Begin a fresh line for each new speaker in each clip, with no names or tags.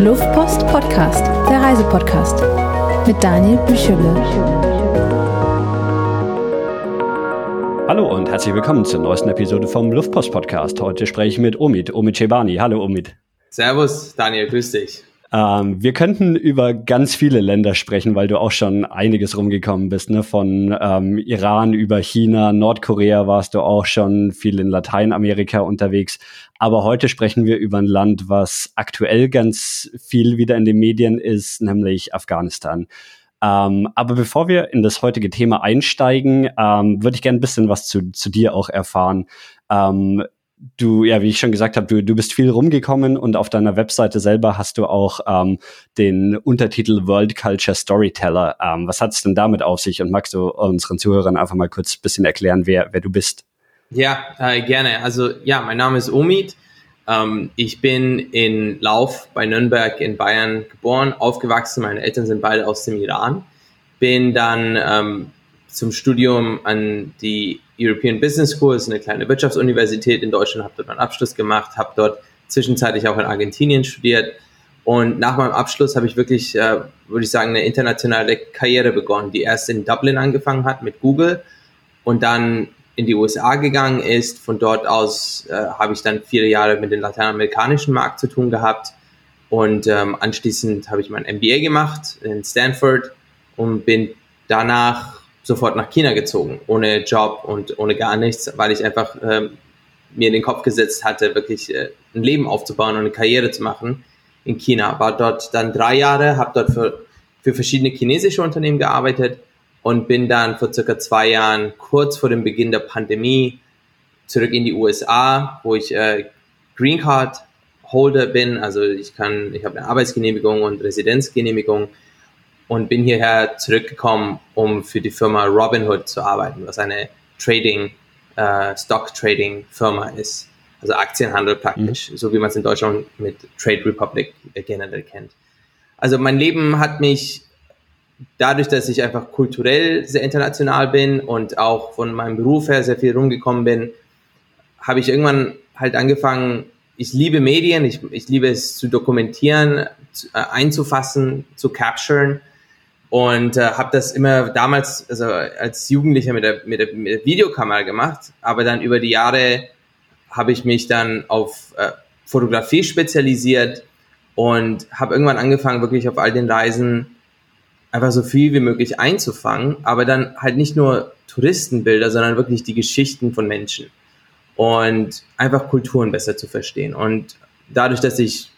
Luftpost Podcast, der Reisepodcast mit Daniel Büchele.
Hallo und herzlich willkommen zur neuesten Episode vom Luftpost Podcast. Heute spreche ich mit Omid, Omid Chebani. Hallo Omid.
Servus, Daniel, grüß dich.
Ähm, wir könnten über ganz viele Länder sprechen, weil du auch schon einiges rumgekommen bist. Ne? Von ähm, Iran über China, Nordkorea warst du auch schon viel in Lateinamerika unterwegs. Aber heute sprechen wir über ein Land, was aktuell ganz viel wieder in den Medien ist, nämlich Afghanistan. Ähm, aber bevor wir in das heutige Thema einsteigen, ähm, würde ich gerne ein bisschen was zu, zu dir auch erfahren. Ähm, du, ja, wie ich schon gesagt habe, du, du bist viel rumgekommen und auf deiner Webseite selber hast du auch ähm, den Untertitel World Culture Storyteller. Ähm, was hat es denn damit auf sich? Und magst du unseren Zuhörern einfach mal kurz ein bisschen erklären, wer, wer du bist?
Ja, äh, gerne. Also ja, mein Name ist Omid. Ähm, ich bin in Lauf bei Nürnberg in Bayern geboren, aufgewachsen. Meine Eltern sind beide aus dem Iran. Bin dann ähm, zum Studium an die European Business School, ist eine kleine Wirtschaftsuniversität in Deutschland, habe dort meinen Abschluss gemacht, habe dort zwischenzeitlich auch in Argentinien studiert. Und nach meinem Abschluss habe ich wirklich, äh, würde ich sagen, eine internationale Karriere begonnen, die erst in Dublin angefangen hat mit Google und dann in die USA gegangen ist. Von dort aus äh, habe ich dann viele Jahre mit dem lateinamerikanischen Markt zu tun gehabt. Und ähm, anschließend habe ich mein MBA gemacht in Stanford und bin danach sofort nach China gezogen, ohne Job und ohne gar nichts, weil ich einfach ähm, mir in den Kopf gesetzt hatte, wirklich äh, ein Leben aufzubauen und eine Karriere zu machen in China. War dort dann drei Jahre, habe dort für, für verschiedene chinesische Unternehmen gearbeitet und bin dann vor circa zwei Jahren, kurz vor dem Beginn der Pandemie, zurück in die USA, wo ich äh, Green Card Holder bin. Also ich kann, ich habe eine Arbeitsgenehmigung und Residenzgenehmigung und bin hierher zurückgekommen, um für die Firma Robinhood zu arbeiten, was eine Trading, äh, Stock Trading Firma ist. Also Aktienhandel praktisch, mhm. so wie man es in Deutschland mit Trade Republic generell kennt. Also mein Leben hat mich dadurch, dass ich einfach kulturell sehr international bin und auch von meinem Beruf her sehr viel rumgekommen bin, habe ich irgendwann halt angefangen, ich liebe Medien, ich, ich liebe es zu dokumentieren, zu, äh, einzufassen, zu capturen und äh, habe das immer damals, also als Jugendlicher mit der, mit, der, mit der Videokamera gemacht, aber dann über die Jahre habe ich mich dann auf äh, Fotografie spezialisiert und habe irgendwann angefangen, wirklich auf all den Reisen einfach so viel wie möglich einzufangen, aber dann halt nicht nur Touristenbilder, sondern wirklich die Geschichten von Menschen und einfach Kulturen besser zu verstehen. Und dadurch, dass ich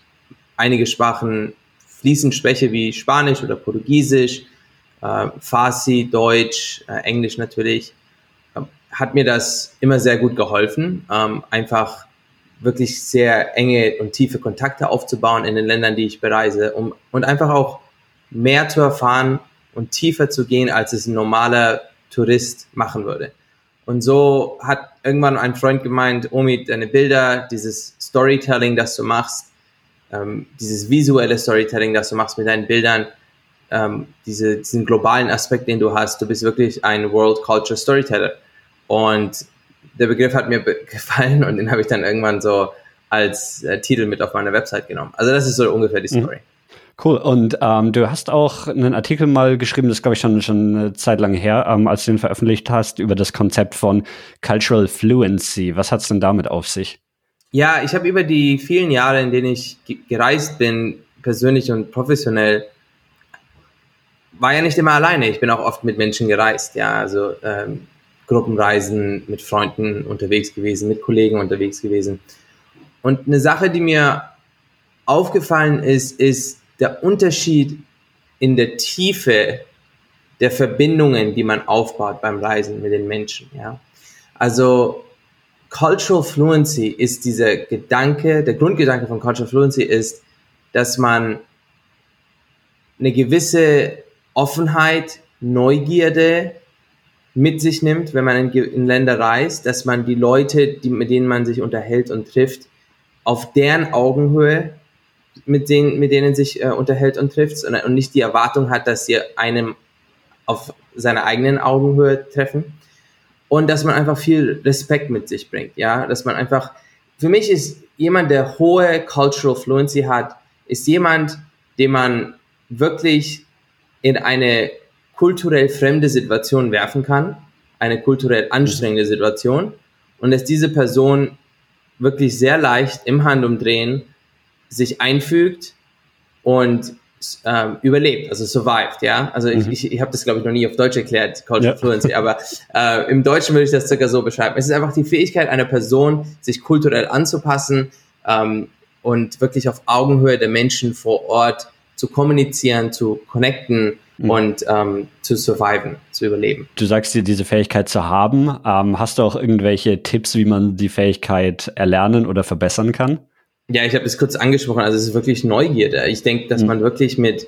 einige Sprachen fließend spreche wie Spanisch oder Portugiesisch, äh, Farsi, Deutsch, äh, Englisch natürlich, äh, hat mir das immer sehr gut geholfen, ähm, einfach wirklich sehr enge und tiefe Kontakte aufzubauen in den Ländern, die ich bereise, um und einfach auch mehr zu erfahren und tiefer zu gehen, als es ein normaler Tourist machen würde. Und so hat irgendwann ein Freund gemeint, Omi, deine Bilder, dieses Storytelling, das du machst, ähm, dieses visuelle Storytelling, das du machst mit deinen Bildern, ähm, diese, diesen globalen Aspekt, den du hast, du bist wirklich ein World Culture Storyteller. Und der Begriff hat mir gefallen und den habe ich dann irgendwann so als äh, Titel mit auf meine Website genommen. Also das ist so ungefähr die mhm. Story.
Cool. Und ähm, du hast auch einen Artikel mal geschrieben, das glaube ich schon schon eine Zeit lang her, ähm, als du den veröffentlicht hast, über das Konzept von Cultural Fluency. Was hat es denn damit auf sich?
Ja, ich habe über die vielen Jahre, in denen ich gereist bin, persönlich und professionell, war ja nicht immer alleine. Ich bin auch oft mit Menschen gereist, ja, also ähm, Gruppenreisen mit Freunden unterwegs gewesen, mit Kollegen unterwegs gewesen. Und eine Sache, die mir aufgefallen ist, ist der Unterschied in der Tiefe der Verbindungen, die man aufbaut beim Reisen mit den Menschen, ja. Also Cultural Fluency ist dieser Gedanke, der Grundgedanke von Cultural Fluency ist, dass man eine gewisse Offenheit, Neugierde mit sich nimmt, wenn man in, in Länder reist, dass man die Leute, die, mit denen man sich unterhält und trifft, auf deren Augenhöhe mit denen, mit denen sich äh, unterhält und trifft und, und nicht die Erwartung hat, dass sie einem auf seiner eigenen Augenhöhe treffen und dass man einfach viel Respekt mit sich bringt, ja, dass man einfach, für mich ist jemand, der hohe Cultural Fluency hat, ist jemand, den man wirklich in eine kulturell fremde Situation werfen kann, eine kulturell anstrengende Situation. Und dass diese Person wirklich sehr leicht im Handumdrehen sich einfügt und ähm, überlebt, also survived, ja. Also ich, mhm. ich, ich habe das, glaube ich, noch nie auf Deutsch erklärt, Cultural ja. Fluency, aber äh, im Deutschen würde ich das circa so beschreiben. Es ist einfach die Fähigkeit einer Person, sich kulturell anzupassen ähm, und wirklich auf Augenhöhe der Menschen vor Ort zu kommunizieren, zu connecten mhm. und ähm, zu surviven, zu überleben.
Du sagst dir, diese Fähigkeit zu haben. Ähm, hast du auch irgendwelche Tipps, wie man die Fähigkeit erlernen oder verbessern kann?
Ja, ich habe es kurz angesprochen, also es ist wirklich Neugierde. Ich denke, dass mhm. man wirklich mit,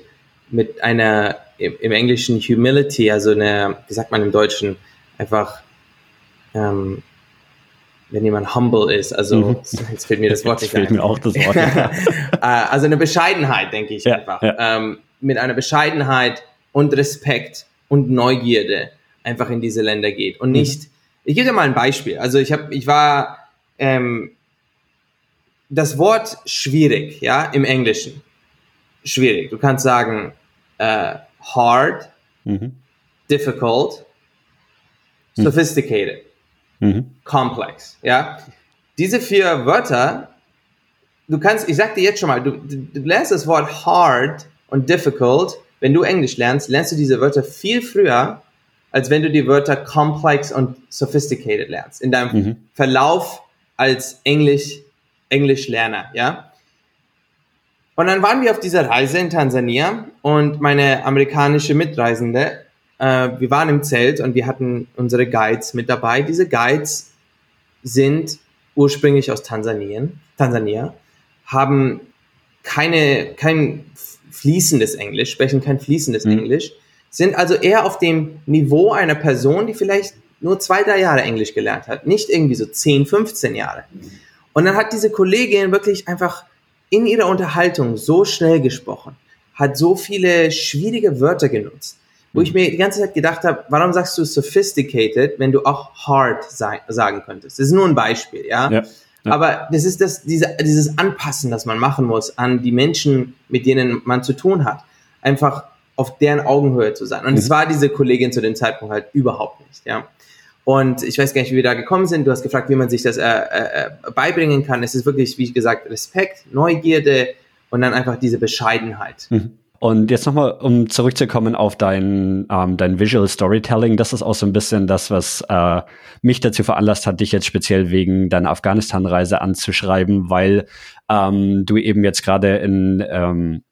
mit einer, im, im, Englischen Humility, also eine, wie sagt man im Deutschen, einfach, ähm, wenn jemand humble ist, also mhm. jetzt fehlt mir das Wort
nicht fehlt ein. mir auch das Wort.
Äh, also eine Bescheidenheit, denke ich ja, einfach. Ja. Ähm, mit einer Bescheidenheit und Respekt und Neugierde einfach in diese Länder geht und mhm. nicht. Mhm. Ich gebe dir mal ein Beispiel. Also ich habe, ich war ähm, das Wort schwierig, ja, im Englischen. Schwierig. Du kannst sagen äh, hard, mhm. difficult, mhm. sophisticated, mhm. complex, ja. Diese vier Wörter, du kannst, ich sag dir jetzt schon mal, du, du lernst das Wort hard und difficult, wenn du Englisch lernst, lernst du diese Wörter viel früher, als wenn du die Wörter complex und sophisticated lernst. In deinem mhm. Verlauf als Englisch Englischlerner, ja. Und dann waren wir auf dieser Reise in Tansania und meine amerikanische Mitreisende, äh, wir waren im Zelt und wir hatten unsere Guides mit dabei. Diese Guides sind ursprünglich aus Tansanien, Tansania, haben keine, kein fließendes Englisch, sprechen kein fließendes mhm. Englisch, sind also eher auf dem Niveau einer Person, die vielleicht nur zwei, drei Jahre Englisch gelernt hat, nicht irgendwie so 10, 15 Jahre. Und dann hat diese Kollegin wirklich einfach in ihrer Unterhaltung so schnell gesprochen, hat so viele schwierige Wörter genutzt, wo ich mir die ganze Zeit gedacht habe, warum sagst du sophisticated, wenn du auch hard sagen könntest? Das ist nur ein Beispiel, ja. ja. Ja. Aber das ist das, diese, dieses Anpassen, das man machen muss an die Menschen, mit denen man zu tun hat. Einfach auf deren Augenhöhe zu sein. Und es mhm. war diese Kollegin zu dem Zeitpunkt halt überhaupt nicht, ja. Und ich weiß gar nicht, wie wir da gekommen sind. Du hast gefragt, wie man sich das äh, äh, beibringen kann. Es ist wirklich, wie gesagt, Respekt, Neugierde und dann einfach diese Bescheidenheit. Mhm.
Und jetzt nochmal, um zurückzukommen auf dein, ähm, dein Visual Storytelling, das ist auch so ein bisschen das, was äh, mich dazu veranlasst hat, dich jetzt speziell wegen deiner Afghanistan-Reise anzuschreiben, weil ähm, du eben jetzt gerade in ähm,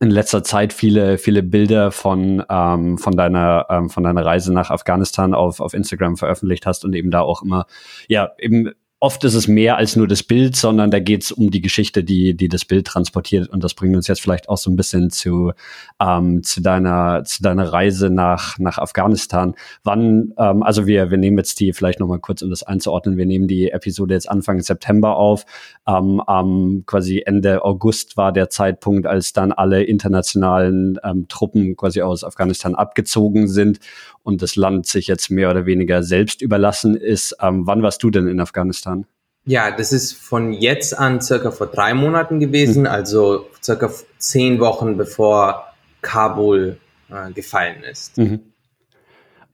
in letzter Zeit viele, viele Bilder von, ähm, von deiner, ähm, von deiner Reise nach Afghanistan auf, auf Instagram veröffentlicht hast und eben da auch immer, ja, eben oft ist es mehr als nur das Bild, sondern da geht es um die Geschichte, die, die das Bild transportiert. Und das bringt uns jetzt vielleicht auch so ein bisschen zu, ähm, zu deiner, zu deiner Reise nach, nach Afghanistan. Wann, ähm, also wir, wir nehmen jetzt die vielleicht nochmal kurz, um das einzuordnen. Wir nehmen die Episode jetzt Anfang September auf. Ähm, ähm, quasi Ende August war der Zeitpunkt, als dann alle internationalen ähm, Truppen quasi aus Afghanistan abgezogen sind und das Land sich jetzt mehr oder weniger selbst überlassen ist. Ähm, wann warst du denn in Afghanistan?
Ja, das ist von jetzt an circa vor drei Monaten gewesen, hm. also circa zehn Wochen bevor Kabul äh, gefallen ist. Mhm.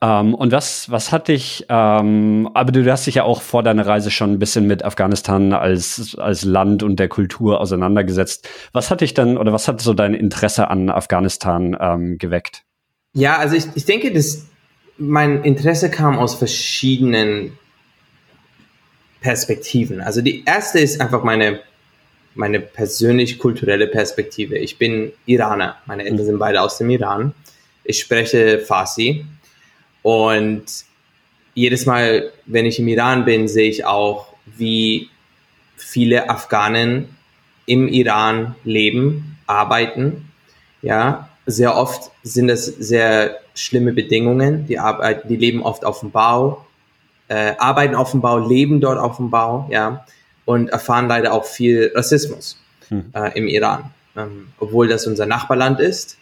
Ähm, und was, was hat dich, ähm, aber du hast dich ja auch vor deiner Reise schon ein bisschen mit Afghanistan als, als Land und der Kultur auseinandergesetzt. Was hat dich dann oder was hat so dein Interesse an Afghanistan ähm, geweckt?
Ja, also ich, ich denke, dass mein Interesse kam aus verschiedenen Perspektiven. Also die erste ist einfach meine, meine persönlich kulturelle Perspektive. Ich bin Iraner. Meine Eltern sind beide aus dem Iran. Ich spreche Farsi. Und jedes Mal, wenn ich im Iran bin, sehe ich auch, wie viele Afghanen im Iran leben, arbeiten. Ja, sehr oft sind das sehr schlimme Bedingungen. Die arbeiten, die leben oft auf dem Bau, äh, arbeiten auf dem Bau, leben dort auf dem Bau, ja, und erfahren leider auch viel Rassismus hm. äh, im Iran, ähm, obwohl das unser Nachbarland ist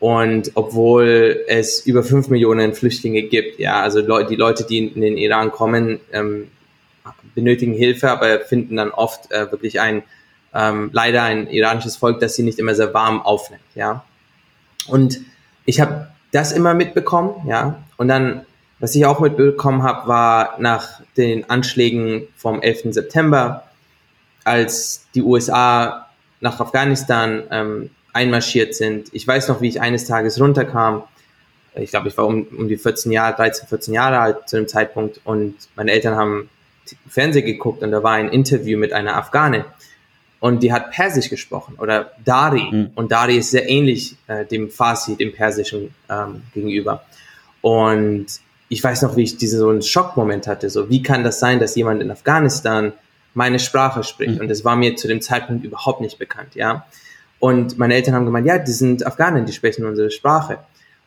und obwohl es über fünf Millionen Flüchtlinge gibt, ja, also Le die Leute, die in den Iran kommen, ähm, benötigen Hilfe, aber finden dann oft äh, wirklich ein ähm, leider ein iranisches Volk, das sie nicht immer sehr warm aufnimmt, ja. Und ich habe das immer mitbekommen, ja. Und dann, was ich auch mitbekommen habe, war nach den Anschlägen vom 11. September, als die USA nach Afghanistan ähm, einmarschiert sind. Ich weiß noch, wie ich eines Tages runterkam. Ich glaube, ich war um, um die 14 Jahre, 13, 14 Jahre alt zu dem Zeitpunkt und meine Eltern haben Fernsehen geguckt und da war ein Interview mit einer Afghane und die hat Persisch gesprochen oder Dari mhm. und Dari ist sehr ähnlich äh, dem Farsi, dem Persischen ähm, gegenüber und ich weiß noch, wie ich diesen so einen Schockmoment hatte, so wie kann das sein, dass jemand in Afghanistan meine Sprache spricht mhm. und das war mir zu dem Zeitpunkt überhaupt nicht bekannt, ja und meine Eltern haben gemeint, ja, die sind Afghanen, die sprechen unsere Sprache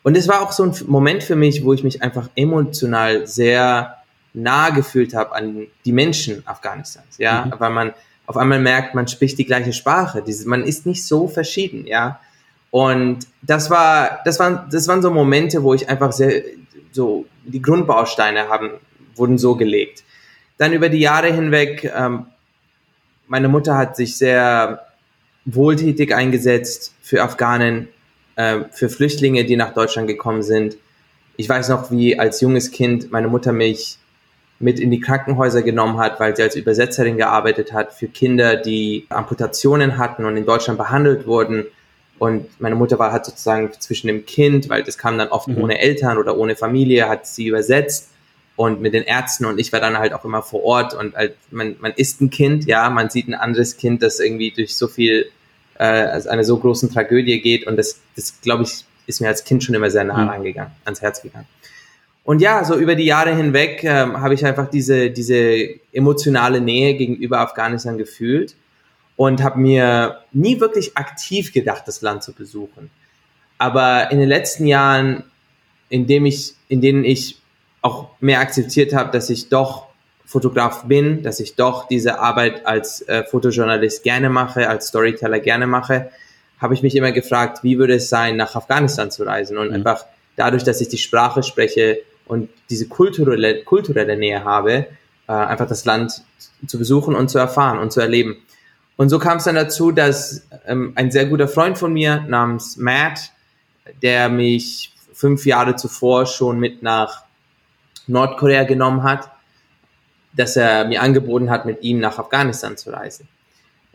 und es war auch so ein Moment für mich, wo ich mich einfach emotional sehr nah gefühlt habe an die Menschen Afghanistans, ja, mhm. weil man auf einmal merkt, man spricht die gleiche Sprache, Diese, man ist nicht so verschieden, ja, und das war, das waren, das waren so Momente, wo ich einfach sehr, so die Grundbausteine haben, wurden so gelegt. Dann über die Jahre hinweg, ähm, meine Mutter hat sich sehr wohltätig eingesetzt für Afghanen, äh, für Flüchtlinge, die nach Deutschland gekommen sind. Ich weiß noch, wie als junges Kind meine Mutter mich mit in die Krankenhäuser genommen hat, weil sie als Übersetzerin gearbeitet hat für Kinder, die Amputationen hatten und in Deutschland behandelt wurden. Und meine Mutter war halt sozusagen zwischen dem Kind, weil das kam dann oft mhm. ohne Eltern oder ohne Familie, hat sie übersetzt und mit den Ärzten und ich war dann halt auch immer vor Ort und halt, man, man ist ein Kind, ja, man sieht ein anderes Kind, das irgendwie durch so viel, äh, also eine so großen Tragödie geht und das, das glaube ich, ist mir als Kind schon immer sehr nah mhm. reingegangen, ans Herz gegangen. Und ja, so über die Jahre hinweg ähm, habe ich einfach diese, diese emotionale Nähe gegenüber Afghanistan gefühlt und habe mir nie wirklich aktiv gedacht, das Land zu besuchen. Aber in den letzten Jahren, in, dem ich, in denen ich auch mehr akzeptiert habe, dass ich doch Fotograf bin, dass ich doch diese Arbeit als äh, Fotojournalist gerne mache, als Storyteller gerne mache, habe ich mich immer gefragt, wie würde es sein, nach Afghanistan zu reisen und mhm. einfach dadurch, dass ich die Sprache spreche, und diese kulturelle, kulturelle Nähe habe, äh, einfach das Land zu besuchen und zu erfahren und zu erleben. Und so kam es dann dazu, dass ähm, ein sehr guter Freund von mir namens Matt, der mich fünf Jahre zuvor schon mit nach Nordkorea genommen hat, dass er mir angeboten hat, mit ihm nach Afghanistan zu reisen.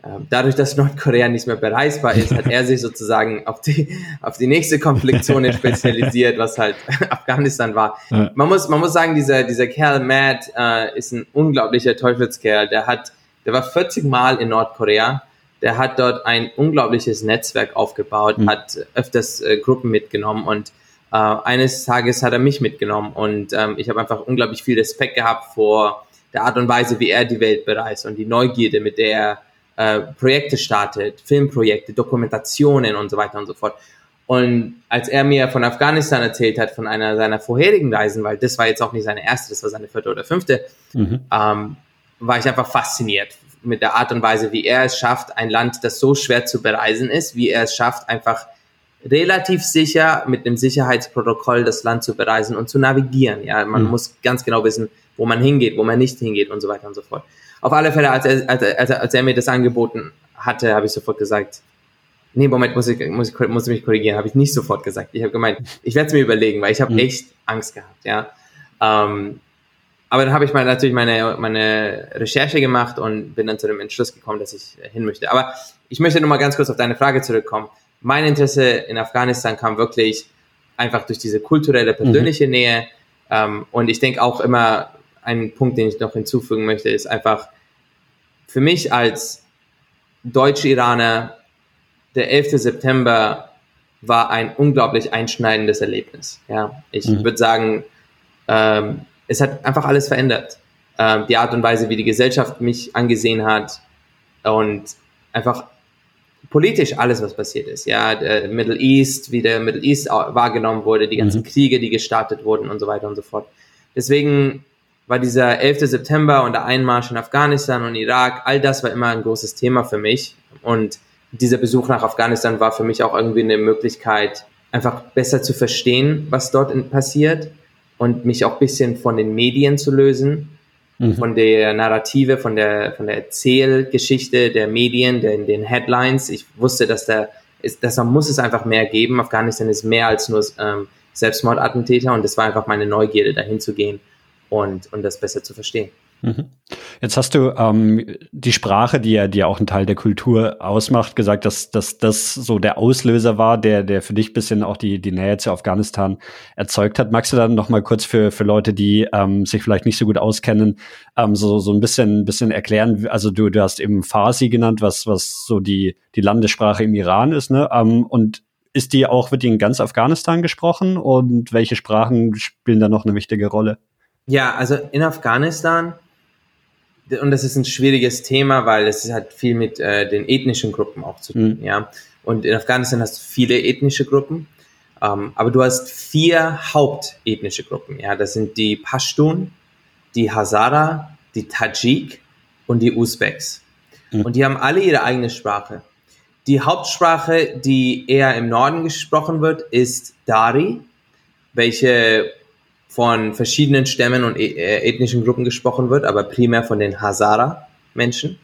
Ähm, dadurch, dass Nordkorea nicht mehr bereisbar ist, hat er sich sozusagen auf die, auf die nächste Konfliktzone spezialisiert, was halt Afghanistan war. Man muss, man muss sagen, dieser, dieser Kerl Matt äh, ist ein unglaublicher Teufelskerl. Der hat, der war 40 Mal in Nordkorea. Der hat dort ein unglaubliches Netzwerk aufgebaut, mhm. hat öfters äh, Gruppen mitgenommen und äh, eines Tages hat er mich mitgenommen und ähm, ich habe einfach unglaublich viel Respekt gehabt vor der Art und Weise, wie er die Welt bereist und die Neugierde, mit der er äh, Projekte startet, Filmprojekte, Dokumentationen und so weiter und so fort. Und als er mir von Afghanistan erzählt hat, von einer seiner vorherigen Reisen, weil das war jetzt auch nicht seine erste, das war seine vierte oder fünfte, mhm. ähm, war ich einfach fasziniert mit der Art und Weise, wie er es schafft, ein Land, das so schwer zu bereisen ist, wie er es schafft, einfach relativ sicher mit einem Sicherheitsprotokoll das Land zu bereisen und zu navigieren. Ja, man mhm. muss ganz genau wissen, wo man hingeht, wo man nicht hingeht und so weiter und so fort. Auf alle Fälle, als er, als er, als er mir das angeboten hatte, habe ich sofort gesagt, nee, Moment, muss ich, muss ich, muss ich mich korrigieren, habe ich nicht sofort gesagt. Ich habe gemeint, ich werde es mir überlegen, weil ich habe mhm. echt Angst gehabt, ja. Ähm, aber dann habe ich mal natürlich meine, meine Recherche gemacht und bin dann zu dem Entschluss gekommen, dass ich hin möchte. Aber ich möchte nur mal ganz kurz auf deine Frage zurückkommen. Mein Interesse in Afghanistan kam wirklich einfach durch diese kulturelle, persönliche mhm. Nähe. Ähm, und ich denke auch immer, ein Punkt, den ich noch hinzufügen möchte, ist einfach für mich als Deutsch-Iraner, der 11. September war ein unglaublich einschneidendes Erlebnis. Ja, ich mhm. würde sagen, ähm, es hat einfach alles verändert. Ähm, die Art und Weise, wie die Gesellschaft mich angesehen hat und einfach politisch alles, was passiert ist. Ja, der Middle East, wie der Middle East wahrgenommen wurde, die ganzen mhm. Kriege, die gestartet wurden und so weiter und so fort. Deswegen war dieser 11. September und der Einmarsch in Afghanistan und Irak, all das war immer ein großes Thema für mich. Und dieser Besuch nach Afghanistan war für mich auch irgendwie eine Möglichkeit, einfach besser zu verstehen, was dort passiert und mich auch bisschen von den Medien zu lösen. mhm. von der Narrative, von der, von der Erzählgeschichte der Medien, den, den Headlines. Ich wusste, dass da ist, dass man muss es einfach mehr geben. Afghanistan ist mehr als nur ähm, Selbstmordattentäter und das war einfach meine Neugierde, dahin zu gehen und, und das besser zu verstehen.
Mhm. Jetzt hast du ähm, die Sprache, die ja, die ja auch ein Teil der Kultur ausmacht, gesagt, dass, dass das so der Auslöser war, der, der für dich bisschen auch die, die Nähe zu Afghanistan erzeugt hat. Magst du dann noch mal kurz für, für Leute, die ähm, sich vielleicht nicht so gut auskennen, ähm, so, so ein bisschen, bisschen erklären? Also du, du hast eben Farsi genannt, was, was so die, die Landessprache im Iran ist, ne? Ähm, und ist die auch, wird die in ganz Afghanistan gesprochen und welche Sprachen spielen da noch eine wichtige Rolle?
Ja, also in Afghanistan und das ist ein schwieriges Thema, weil es hat viel mit äh, den ethnischen Gruppen auch zu tun, mhm. ja. Und in Afghanistan hast du viele ethnische Gruppen, ähm, aber du hast vier hauptethnische Gruppen, ja. Das sind die Pashtun, die Hazara, die Tajik und die Usbeks. Mhm. Und die haben alle ihre eigene Sprache. Die Hauptsprache, die eher im Norden gesprochen wird, ist Dari, welche von verschiedenen Stämmen und e, äh, ethnischen Gruppen gesprochen wird, aber primär von den Hazara-Menschen.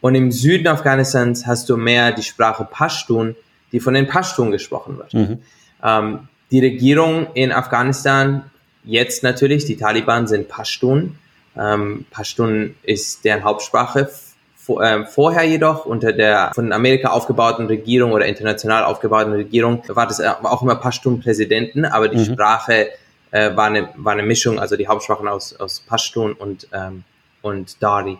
Und im Süden Afghanistans hast du mehr die Sprache Pashtun, die von den Pashtun gesprochen wird. Mhm. Ähm, die Regierung in Afghanistan, jetzt natürlich, die Taliban sind Pashtun. Ähm, Pashtun ist deren Hauptsprache. Vor, äh, vorher jedoch unter der von Amerika aufgebauten Regierung oder international aufgebauten Regierung war das auch immer Pashtun-Präsidenten, aber die mhm. Sprache äh, war, eine, war eine Mischung, also die Hauptsprachen aus, aus Pashtun und, ähm, und Dari.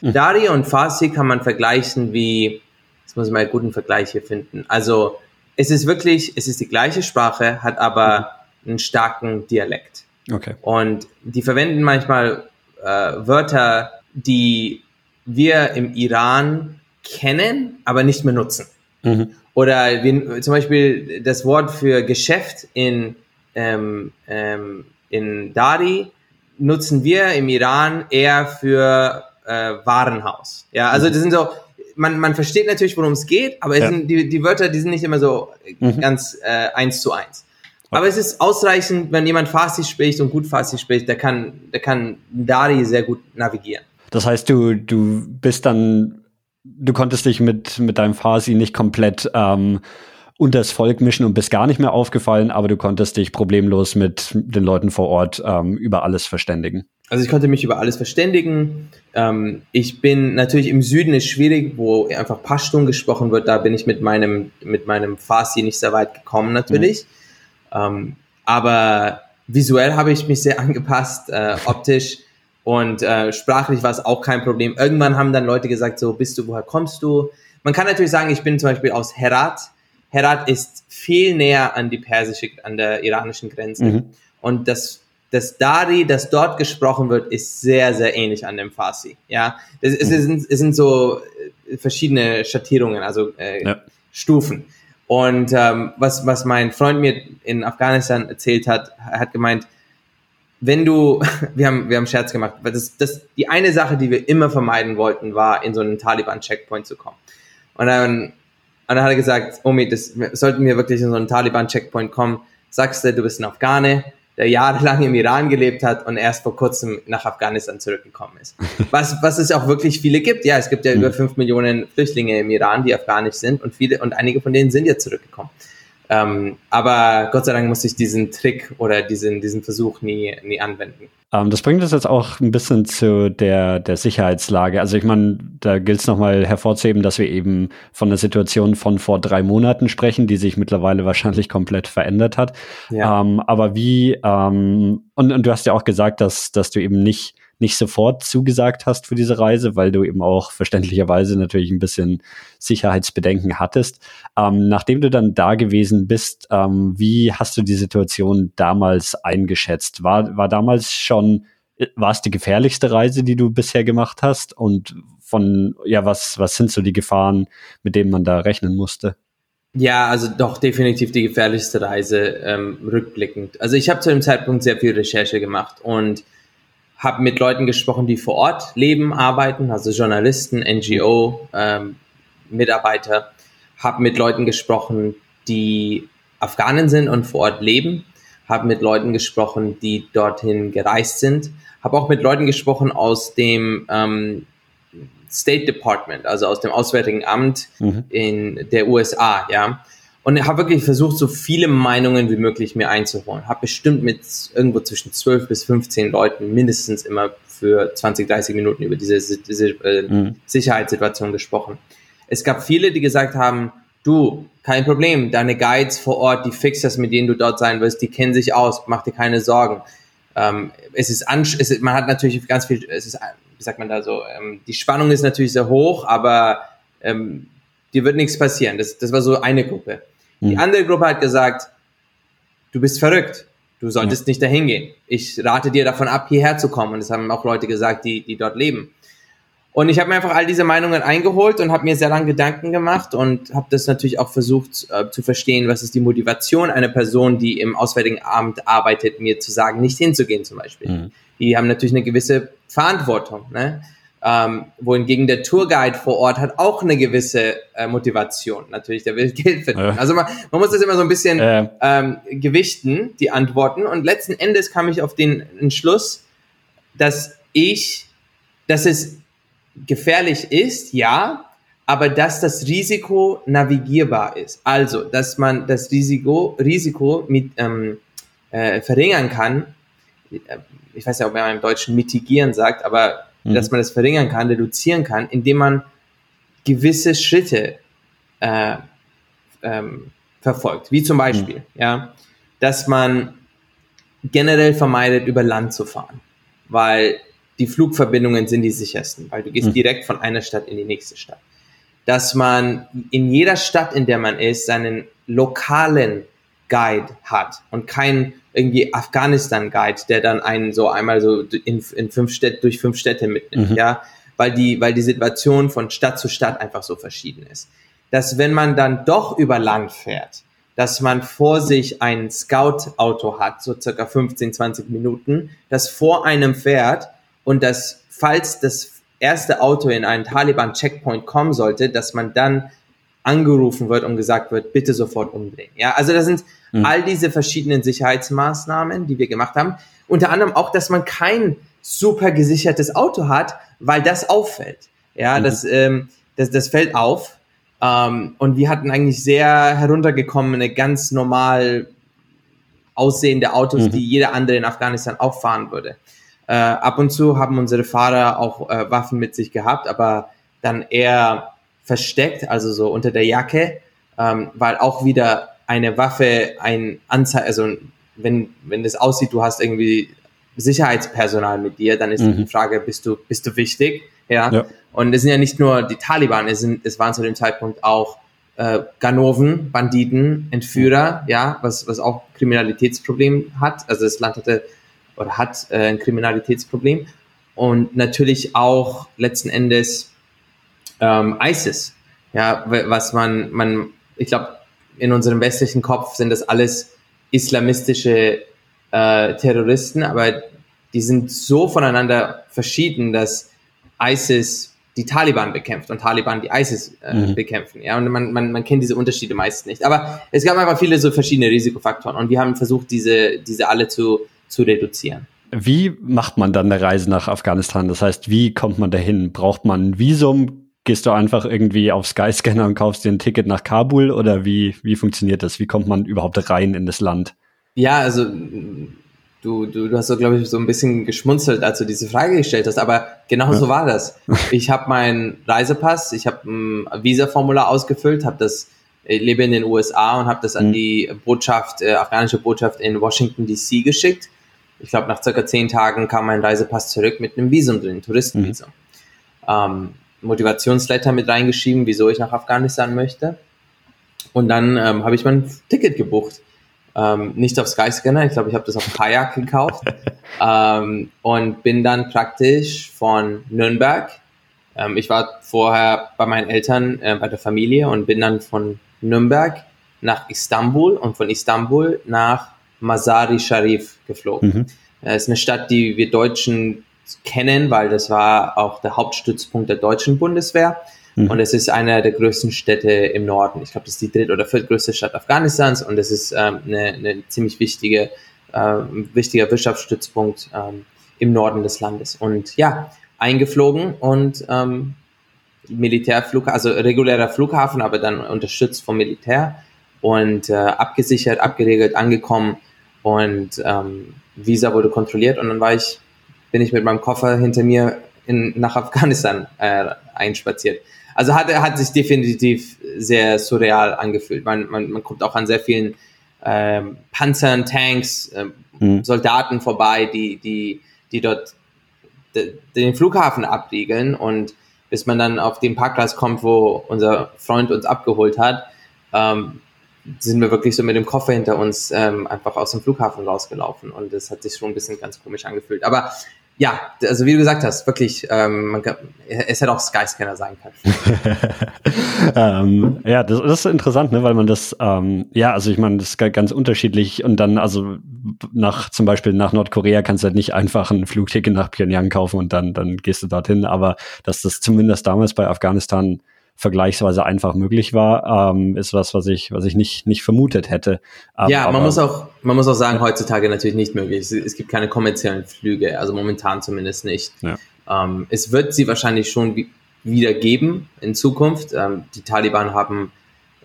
Mhm. Dari und Farsi kann man vergleichen wie, jetzt muss ich mal einen guten Vergleich hier finden. Also es ist wirklich, es ist die gleiche Sprache, hat aber mhm. einen starken Dialekt. Okay. Und die verwenden manchmal äh, Wörter, die wir im Iran kennen, aber nicht mehr nutzen. Mhm. Oder wie, zum Beispiel das Wort für Geschäft in ähm, ähm, in Dari nutzen wir im Iran eher für äh, Warenhaus. Ja, also das sind so, man, man versteht natürlich, worum es geht, aber es ja. sind, die, die Wörter, die sind nicht immer so mhm. ganz äh, eins zu eins. Okay. Aber es ist ausreichend, wenn jemand Farsi spricht und gut Farsi spricht, der kann, der kann Dari sehr gut navigieren.
Das heißt, du, du bist dann, du konntest dich mit, mit deinem Farsi nicht komplett ähm, unter das Volk mischen und bist gar nicht mehr aufgefallen, aber du konntest dich problemlos mit den Leuten vor Ort ähm, über alles verständigen.
Also ich konnte mich über alles verständigen. Ähm, ich bin natürlich im Süden ist schwierig, wo einfach Pashtun gesprochen wird. Da bin ich mit meinem mit meinem Farsi nicht sehr weit gekommen natürlich. Mhm. Ähm, aber visuell habe ich mich sehr angepasst, äh, optisch und äh, sprachlich war es auch kein Problem. Irgendwann haben dann Leute gesagt, so bist du, woher kommst du? Man kann natürlich sagen, ich bin zum Beispiel aus Herat Herat ist viel näher an die persische, an der iranischen Grenze. Mhm. Und das, das Dari, das dort gesprochen wird, ist sehr, sehr ähnlich an dem Farsi. Ja, es, es, es, sind, es sind so äh, verschiedene Schattierungen, also äh, ja. Stufen. Und ähm, was, was mein Freund mir in Afghanistan erzählt hat, hat gemeint, wenn du, wir haben, wir haben Scherz gemacht, weil das, das, die eine Sache, die wir immer vermeiden wollten, war, in so einen Taliban-Checkpoint zu kommen. Und dann und dann hat er gesagt, Omi, das sollten wir wirklich in so einen Taliban-Checkpoint kommen. Sagst du, du bist ein Afghane, der jahrelang im Iran gelebt hat und erst vor kurzem nach Afghanistan zurückgekommen ist. Was, was es auch wirklich viele gibt. Ja, es gibt ja über hm. fünf Millionen Flüchtlinge im Iran, die afghanisch sind und viele, und einige von denen sind jetzt zurückgekommen. Ähm, aber Gott sei Dank musste ich diesen Trick oder diesen, diesen Versuch nie, nie anwenden.
Ähm, das bringt uns jetzt auch ein bisschen zu der, der Sicherheitslage. Also ich meine, da gilt es nochmal hervorzuheben, dass wir eben von der Situation von vor drei Monaten sprechen, die sich mittlerweile wahrscheinlich komplett verändert hat. Ja. Ähm, aber wie, ähm, und, und du hast ja auch gesagt, dass, dass du eben nicht nicht sofort zugesagt hast für diese Reise, weil du eben auch verständlicherweise natürlich ein bisschen Sicherheitsbedenken hattest. Ähm, nachdem du dann da gewesen bist, ähm, wie hast du die Situation damals eingeschätzt? War, war damals schon, war es die gefährlichste Reise, die du bisher gemacht hast? Und von, ja, was, was sind so die Gefahren, mit denen man da rechnen musste?
Ja, also doch definitiv die gefährlichste Reise ähm, rückblickend. Also ich habe zu dem Zeitpunkt sehr viel Recherche gemacht und habe mit Leuten gesprochen, die vor Ort leben, arbeiten, also Journalisten, NGO, ähm, Mitarbeiter, habe mit Leuten gesprochen, die Afghanen sind und vor Ort leben, habe mit Leuten gesprochen, die dorthin gereist sind, habe auch mit Leuten gesprochen aus dem ähm, State Department, also aus dem Auswärtigen Amt mhm. in der USA, ja. Und habe wirklich versucht, so viele Meinungen wie möglich mir einzuholen. Habe bestimmt mit irgendwo zwischen 12 bis 15 Leuten mindestens immer für 20, 30 Minuten über diese, diese äh, mhm. Sicherheitssituation gesprochen. Es gab viele, die gesagt haben, du, kein Problem, deine Guides vor Ort, die Fixers, mit denen du dort sein wirst, die kennen sich aus, mach dir keine Sorgen. Ähm, es ist, es ist, man hat natürlich ganz viel, es ist, wie sagt man da so, ähm, die Spannung ist natürlich sehr hoch, aber ähm, dir wird nichts passieren. Das, das war so eine Gruppe. Mhm. Die andere Gruppe hat gesagt, du bist verrückt. Du solltest ja. nicht dahin gehen. Ich rate dir davon ab, hierher zu kommen. Und das haben auch Leute gesagt, die, die dort leben. Und ich habe mir einfach all diese Meinungen eingeholt und habe mir sehr lange Gedanken gemacht und habe das natürlich auch versucht äh, zu verstehen, was ist die Motivation einer Person, die im Auswärtigen Amt arbeitet, mir zu sagen, nicht hinzugehen zum Beispiel. Mhm. Die haben natürlich eine gewisse Verantwortung. Ne? Ähm, wohingegen der Tourguide vor Ort hat auch eine gewisse äh, Motivation. Natürlich, der will Geld verdienen. Ja. Also man, man, muss das immer so ein bisschen ja. ähm, gewichten, die Antworten. Und letzten Endes kam ich auf den Entschluss, dass ich, dass es gefährlich ist, ja, aber dass das Risiko navigierbar ist. Also, dass man das Risiko, Risiko mit ähm, äh, verringern kann. Ich weiß ja, ob man im Deutschen mitigieren sagt, aber mhm. dass man das verringern kann, reduzieren kann, indem man gewisse Schritte äh, ähm, verfolgt. Wie zum Beispiel, mhm. ja, dass man generell vermeidet, über Land zu fahren, weil die Flugverbindungen sind die sichersten, weil du gehst mhm. direkt von einer Stadt in die nächste Stadt. Dass man in jeder Stadt, in der man ist, seinen lokalen Guide hat und kein irgendwie Afghanistan-Guide, der dann einen so einmal so in, in fünf Städte, durch fünf Städte mitnimmt, mhm. ja, weil die, weil die Situation von Stadt zu Stadt einfach so verschieden ist. Dass wenn man dann doch über Land fährt, dass man vor sich ein Scout-Auto hat, so circa 15, 20 Minuten, das vor einem fährt und dass, falls das erste Auto in einen Taliban-Checkpoint kommen sollte, dass man dann angerufen wird und gesagt wird, bitte sofort umdrehen. Ja, also das sind mhm. all diese verschiedenen Sicherheitsmaßnahmen, die wir gemacht haben. Unter anderem auch, dass man kein super gesichertes Auto hat, weil das auffällt. Ja, mhm. das, ähm, das, das fällt auf. Ähm, und wir hatten eigentlich sehr heruntergekommene, ganz normal aussehende Autos, mhm. die jeder andere in Afghanistan auch fahren würde. Äh, ab und zu haben unsere Fahrer auch äh, Waffen mit sich gehabt, aber dann eher versteckt, also so unter der Jacke, ähm, weil auch wieder eine Waffe ein Anzeige, also wenn, wenn das aussieht, du hast irgendwie Sicherheitspersonal mit dir, dann ist mhm. die Frage, bist du, bist du wichtig? Ja? ja. Und es sind ja nicht nur die Taliban, es, sind, es waren zu dem Zeitpunkt auch äh, Ganoven, Banditen, Entführer, ja, was, was auch Kriminalitätsproblem hat. Also das Land hatte oder hat äh, ein Kriminalitätsproblem und natürlich auch letzten Endes ähm, ISIS, ja, was man, man, ich glaube, in unserem westlichen Kopf sind das alles islamistische äh, Terroristen, aber die sind so voneinander verschieden, dass ISIS die Taliban bekämpft und Taliban die ISIS äh, mhm. bekämpfen. Ja, und man, man, man kennt diese Unterschiede meist nicht. Aber es gab einfach viele so verschiedene Risikofaktoren und wir haben versucht, diese, diese alle zu zu reduzieren.
Wie macht man dann eine Reise nach Afghanistan? Das heißt, wie kommt man dahin? Braucht man ein Visum? Gehst du einfach irgendwie auf Skyscanner und kaufst dir ein Ticket nach Kabul oder wie, wie funktioniert das? Wie kommt man überhaupt rein in das Land?
Ja, also du, du, du hast so, glaube ich, so ein bisschen geschmunzelt, als du diese Frage gestellt hast, aber genau ja. so war das. Ich habe meinen Reisepass, ich habe ein Visa-Formular ausgefüllt, habe das ich lebe in den USA und habe das an mhm. die Botschaft, äh, afghanische Botschaft in Washington DC geschickt ich glaube, nach circa zehn Tagen kam mein Reisepass zurück mit einem Visum drin, Touristenvisum. Mhm. Ähm, Motivationsletter mit reingeschrieben, wieso ich nach Afghanistan möchte. Und dann ähm, habe ich mein Ticket gebucht. Ähm, nicht auf Skyscanner, ich glaube, ich habe das auf Kayak gekauft. ähm, und bin dann praktisch von Nürnberg. Ähm, ich war vorher bei meinen Eltern, äh, bei der Familie und bin dann von Nürnberg nach Istanbul und von Istanbul nach Masari Sharif geflogen. Mhm. Das ist eine Stadt, die wir Deutschen kennen, weil das war auch der Hauptstützpunkt der deutschen Bundeswehr. Mhm. Und es ist eine der größten Städte im Norden. Ich glaube, das ist die dritte oder viertgrößte Stadt Afghanistans und es ist ähm, eine, eine ziemlich wichtige äh, wichtiger Wirtschaftsstützpunkt ähm, im Norden des Landes. Und ja, eingeflogen und ähm, Militärflughafen, also regulärer Flughafen, aber dann unterstützt vom Militär und äh, abgesichert, abgeregelt, angekommen und ähm, Visa wurde kontrolliert und dann war ich, bin ich mit meinem Koffer hinter mir in, nach Afghanistan äh, einspaziert. Also hat, hat sich definitiv sehr surreal angefühlt. Man, man, man kommt auch an sehr vielen ähm, Panzern, Tanks, äh, mhm. Soldaten vorbei, die, die, die dort den Flughafen abriegeln und bis man dann auf den Parkplatz kommt, wo unser Freund uns abgeholt hat, ähm, sind wir wirklich so mit dem Koffer hinter uns ähm, einfach aus dem Flughafen rausgelaufen und das hat sich schon ein bisschen ganz komisch angefühlt. Aber ja, also wie du gesagt hast, wirklich, ähm, man kann, es hätte auch Skyscanner sein können.
ähm, ja, das, das, ist interessant, ne, weil man das, ähm, ja, also ich meine, das ist ganz unterschiedlich und dann, also nach zum Beispiel nach Nordkorea kannst du halt nicht einfach ein Flugticket nach Pyongyang kaufen und dann, dann gehst du dorthin, aber dass das zumindest damals bei Afghanistan vergleichsweise einfach möglich war, ähm, ist was, was ich, was ich nicht, nicht vermutet hätte.
Aber, ja, man muss auch, man muss auch sagen, heutzutage natürlich nicht möglich. Es, es gibt keine kommerziellen Flüge, also momentan zumindest nicht. Ja. Ähm, es wird sie wahrscheinlich schon wieder geben in Zukunft. Ähm, die Taliban haben,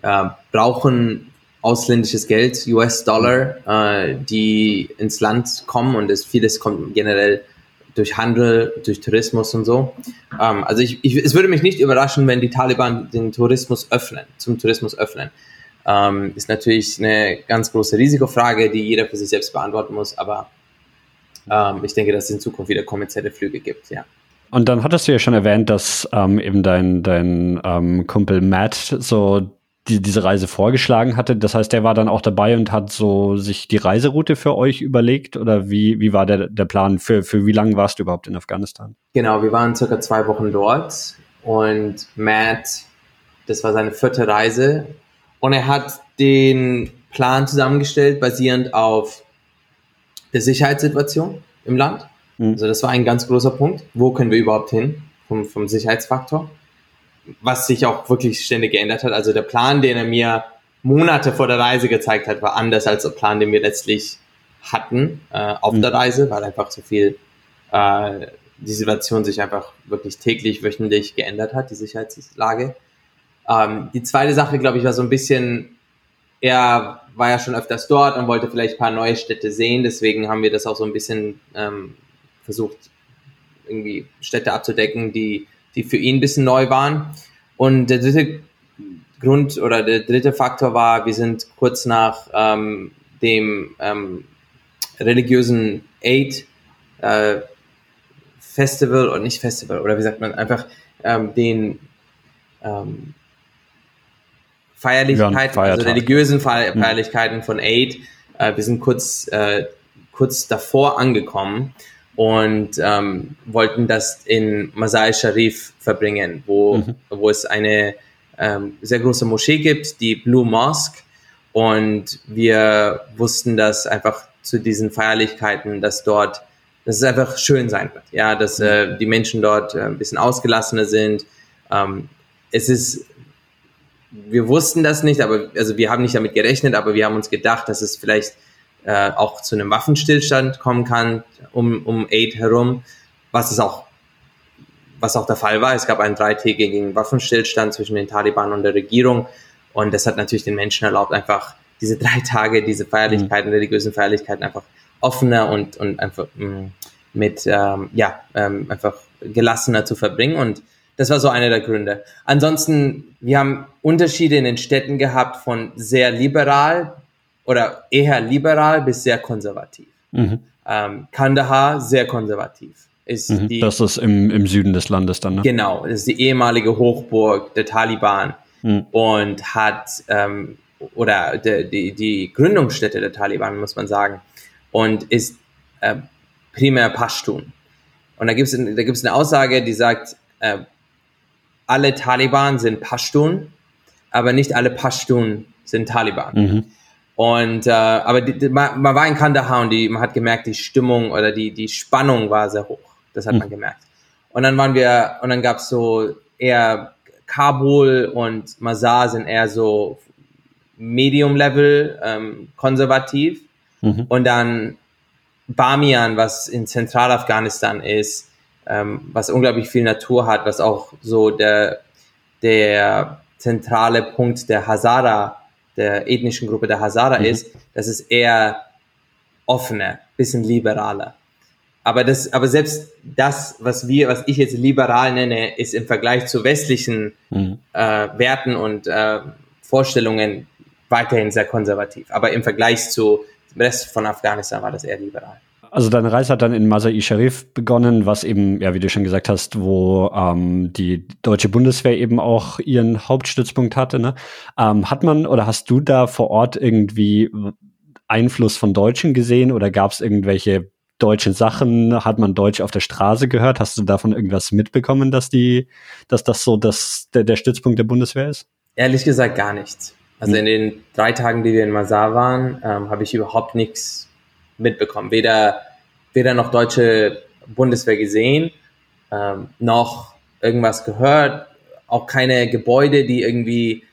äh, brauchen ausländisches Geld, US-Dollar, äh, die ins Land kommen und es, vieles kommt generell durch Handel, durch Tourismus und so. Ähm, also ich, ich, es würde mich nicht überraschen, wenn die Taliban den Tourismus öffnen, zum Tourismus öffnen. Ähm, ist natürlich eine ganz große Risikofrage, die jeder für sich selbst beantworten muss, aber ähm, ich denke, dass es in Zukunft wieder kommerzielle Flüge gibt, ja.
Und dann hattest du ja schon erwähnt, dass ähm, eben dein, dein ähm, Kumpel Matt so die, diese Reise vorgeschlagen hatte. Das heißt, der war dann auch dabei und hat so sich die Reiseroute für euch überlegt oder wie, wie war der, der Plan? Für, für wie lange warst du überhaupt in Afghanistan?
Genau, wir waren circa zwei Wochen dort und Matt, das war seine vierte Reise und er hat den Plan zusammengestellt, basierend auf der Sicherheitssituation im Land. Mhm. Also das war ein ganz großer Punkt. Wo können wir überhaupt hin vom, vom Sicherheitsfaktor? Was sich auch wirklich ständig geändert hat. Also der Plan, den er mir Monate vor der Reise gezeigt hat, war anders als der Plan, den wir letztlich hatten äh, auf mhm. der Reise, weil einfach so viel äh, die Situation sich einfach wirklich täglich, wöchentlich geändert hat, die Sicherheitslage. Ähm, die zweite Sache, glaube ich, war so ein bisschen, er war ja schon öfters dort und wollte vielleicht ein paar neue Städte sehen, deswegen haben wir das auch so ein bisschen ähm, versucht, irgendwie Städte abzudecken, die die für ihn ein bisschen neu waren. Und der dritte Grund oder der dritte Faktor war, wir sind kurz nach ähm, dem ähm, religiösen Aid äh, Festival oder nicht Festival oder wie sagt man einfach ähm, den ähm, Feierlichkeiten, also religiösen Feier mhm. Feierlichkeiten von Aid. Äh, wir sind kurz äh, kurz davor angekommen und ähm, wollten das in Masai Sharif verbringen, wo, mhm. wo es eine ähm, sehr große Moschee gibt, die Blue Mosque. Und wir wussten, dass einfach zu diesen Feierlichkeiten, dass dort, dass es einfach schön sein wird. Ja, dass mhm. äh, die Menschen dort äh, ein bisschen ausgelassener sind. Ähm, es ist, wir wussten das nicht, aber also wir haben nicht damit gerechnet, aber wir haben uns gedacht, dass es vielleicht äh, auch zu einem Waffenstillstand kommen kann um, um Aid herum, was es auch was auch der Fall war. Es gab einen dreitägigen Waffenstillstand zwischen den Taliban und der Regierung und das hat natürlich den Menschen erlaubt, einfach diese drei Tage, diese Feierlichkeiten, mhm. religiösen Feierlichkeiten einfach offener und, und einfach mh, mm, mit, ähm, ja, ähm, einfach gelassener zu verbringen und das war so einer der Gründe. Ansonsten, wir haben Unterschiede in den Städten gehabt von sehr liberal oder eher liberal bis sehr konservativ. Mhm. Ähm, Kandahar sehr konservativ.
Ist mhm, die, das ist im, im Süden des Landes dann, ne?
Genau, das ist die ehemalige Hochburg der Taliban mhm. und hat, ähm, oder de, die, die Gründungsstätte der Taliban, muss man sagen, und ist äh, primär Pashtun. Und da gibt es da gibt's eine Aussage, die sagt, äh, alle Taliban sind Pashtun, aber nicht alle Pashtun sind Taliban. Mhm. Und äh, aber die, die, man, man, war in Kandahar und die, man hat gemerkt, die Stimmung oder die, die Spannung war sehr hoch. Das hat mhm. man gemerkt. Und dann waren wir, und dann gab's so eher Kabul und Mazar sind eher so Medium-Level, ähm, konservativ. Mhm. Und dann Bamian, was in Zentralafghanistan ist, ähm, was unglaublich viel Natur hat, was auch so der, der zentrale Punkt der Hazara, der ethnischen Gruppe der Hazara mhm. ist, das ist eher offener, bisschen liberaler. Aber das, aber selbst das, was wir, was ich jetzt liberal nenne, ist im Vergleich zu westlichen mhm. äh, Werten und äh, Vorstellungen weiterhin sehr konservativ. Aber im Vergleich zu dem Rest von Afghanistan war das eher liberal.
Also deine Reise hat dann in Masai Sharif begonnen, was eben, ja, wie du schon gesagt hast, wo ähm, die deutsche Bundeswehr eben auch ihren Hauptstützpunkt hatte. Ne? Ähm, hat man oder hast du da vor Ort irgendwie Einfluss von Deutschen gesehen oder gab es irgendwelche deutschen Sachen? Hat man Deutsch auf der Straße gehört? Hast du davon irgendwas mitbekommen, dass die, dass das so das, der, der Stützpunkt der Bundeswehr ist?
Ehrlich gesagt gar nichts. Also hm. in den drei Tagen, die wir in Masar waren, ähm, habe ich überhaupt nichts mitbekommen. Weder, weder noch deutsche Bundeswehr gesehen, ähm, noch irgendwas gehört, auch keine Gebäude, die irgendwie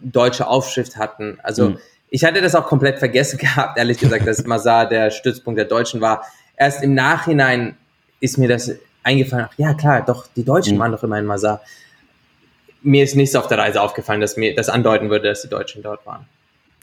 deutsche Aufschrift hatten. Also hm. Ich hatte das auch komplett vergessen gehabt, ehrlich gesagt, dass Mazar der Stützpunkt der Deutschen war. Erst im Nachhinein ist mir das eingefallen, ach ja klar, doch, die Deutschen mhm. waren doch immer in Mazar. Mir ist nichts auf der Reise aufgefallen, dass mir das andeuten würde, dass die Deutschen dort waren.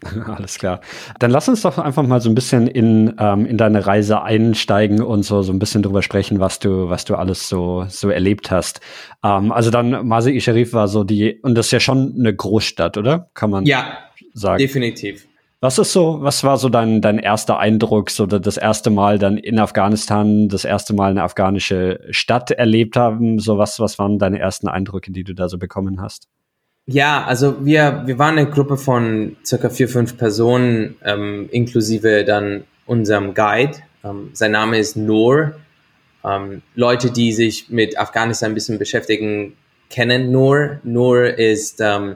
Alles klar. Dann lass uns doch einfach mal so ein bisschen in, ähm, in deine Reise einsteigen und so, so ein bisschen drüber sprechen, was du, was du alles so, so erlebt hast. Ähm, also dann, Masai Sharif war so die, und das ist ja schon eine Großstadt, oder? Kann man
ja, sagen. Definitiv.
Was ist so, was war so dein, dein erster Eindruck, so das erste Mal dann in Afghanistan, das erste Mal eine afghanische Stadt erlebt haben? So was, was waren deine ersten Eindrücke, die du da so bekommen hast?
Ja, also wir, wir waren eine Gruppe von circa vier, fünf Personen, ähm, inklusive dann unserem Guide. Ähm, sein Name ist Noor. Ähm, Leute, die sich mit Afghanistan ein bisschen beschäftigen, kennen Noor. Noor ist ähm,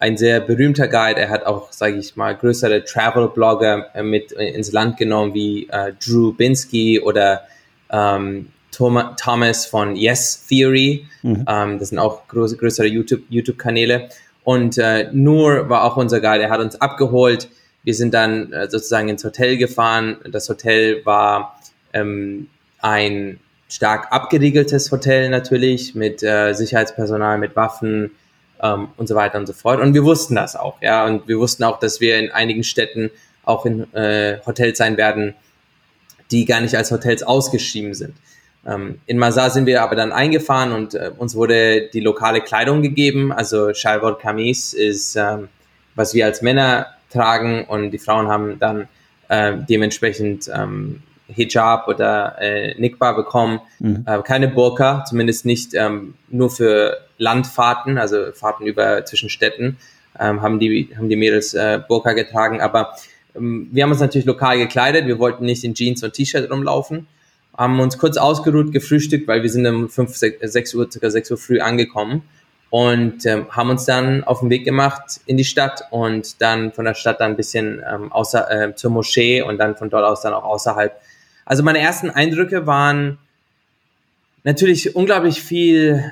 ein sehr berühmter Guide. Er hat auch, sage ich mal, größere Travel-Blogger äh, mit äh, ins Land genommen, wie äh, Drew Binsky oder ähm, Thomas von Yes Theory. Mhm. Ähm, das sind auch große, größere YouTube-Kanäle. YouTube und äh, Nur war auch unser Guide. Er hat uns abgeholt. Wir sind dann äh, sozusagen ins Hotel gefahren. Das Hotel war ähm, ein stark abgeriegeltes Hotel natürlich mit äh, Sicherheitspersonal, mit Waffen, ähm, und so weiter und so fort. Und wir wussten das auch, ja. Und wir wussten auch, dass wir in einigen Städten auch in äh, Hotels sein werden, die gar nicht als Hotels ausgeschrieben sind. Ähm, in Masar sind wir aber dann eingefahren und äh, uns wurde die lokale Kleidung gegeben. Also Shalwar Kamis ist, ähm, was wir als Männer tragen und die Frauen haben dann äh, dementsprechend ähm, Hijab oder äh, Nikba bekommen. Mhm. Äh, keine Burka, zumindest nicht ähm, nur für Landfahrten, also Fahrten über zwischen Städten, ähm, haben, die, haben die Mädels äh, Burka getragen. Aber ähm, wir haben uns natürlich lokal gekleidet. Wir wollten nicht in Jeans und T-Shirt rumlaufen. Haben uns kurz ausgeruht, gefrühstückt, weil wir sind um 5, 6 Uhr, circa 6 Uhr früh angekommen und ähm, haben uns dann auf den Weg gemacht in die Stadt und dann von der Stadt dann ein bisschen ähm, außer, äh, zur Moschee und dann von dort aus dann auch außerhalb. Also meine ersten Eindrücke waren natürlich unglaublich viel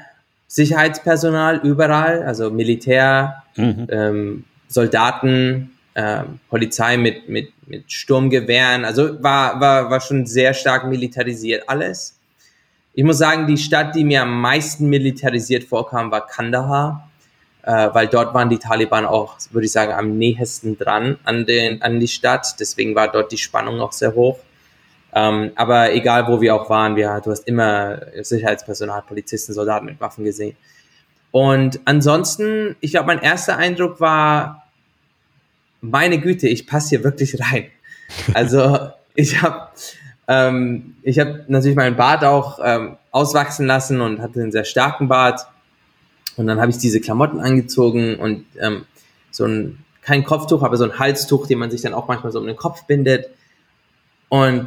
Sicherheitspersonal überall, also Militär, mhm. ähm, Soldaten, äh, Polizei mit, mit, mit Sturmgewehren. Also war, war, war schon sehr stark militarisiert alles. Ich muss sagen, die Stadt, die mir am meisten militarisiert vorkam, war Kandahar, äh, weil dort waren die Taliban auch, würde ich sagen, am nähesten dran an, den, an die Stadt. Deswegen war dort die Spannung auch sehr hoch. Ähm, aber egal, wo wir auch waren, wir, du hast immer Sicherheitspersonal, Polizisten, Soldaten mit Waffen gesehen. Und ansonsten, ich glaube, mein erster Eindruck war, meine Güte, ich passe hier wirklich rein. Also ich habe ähm, ich habe natürlich meinen Bart auch ähm, auswachsen lassen und hatte einen sehr starken Bart. Und dann habe ich diese Klamotten angezogen und ähm, so ein, kein Kopftuch, aber so ein Halstuch, den man sich dann auch manchmal so um den Kopf bindet. Und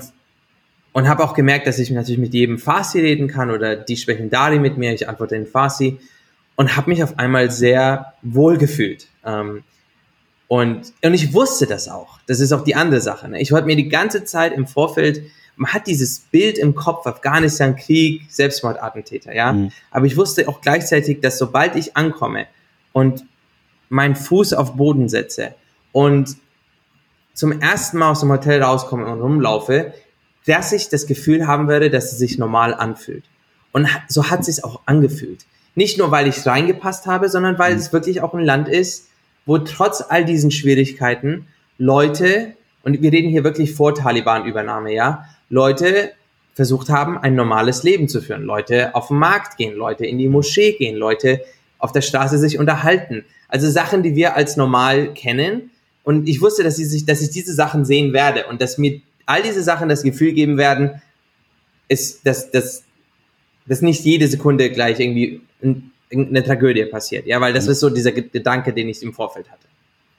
und habe auch gemerkt, dass ich natürlich mit jedem Farsi reden kann oder die sprechen Dari mit mir, ich antworte in Farsi und habe mich auf einmal sehr wohl gefühlt. Ähm, und, und ich wusste das auch. Das ist auch die andere Sache. Ne? Ich wollte mir die ganze Zeit im Vorfeld, man hat dieses Bild im Kopf, Afghanistan, Krieg, Selbstmordattentäter, ja. Mhm. Aber ich wusste auch gleichzeitig, dass sobald ich ankomme und meinen Fuß auf Boden setze und zum ersten Mal aus dem Hotel rauskomme und rumlaufe, dass ich das Gefühl haben würde, dass es sich normal anfühlt. Und so hat es sich auch angefühlt. Nicht nur, weil ich reingepasst habe, sondern weil mhm. es wirklich auch ein Land ist, wo trotz all diesen Schwierigkeiten Leute, und wir reden hier wirklich vor Taliban-Übernahme, ja, Leute versucht haben, ein normales Leben zu führen. Leute auf den Markt gehen, Leute in die Moschee gehen, Leute auf der Straße sich unterhalten. Also Sachen, die wir als normal kennen. Und ich wusste, dass ich, dass ich diese Sachen sehen werde und dass mir all diese Sachen das Gefühl geben werden, ist, dass, dass, dass nicht jede Sekunde gleich irgendwie eine Tragödie passiert. Ja, weil das mhm. ist so dieser Gedanke, den ich im Vorfeld hatte.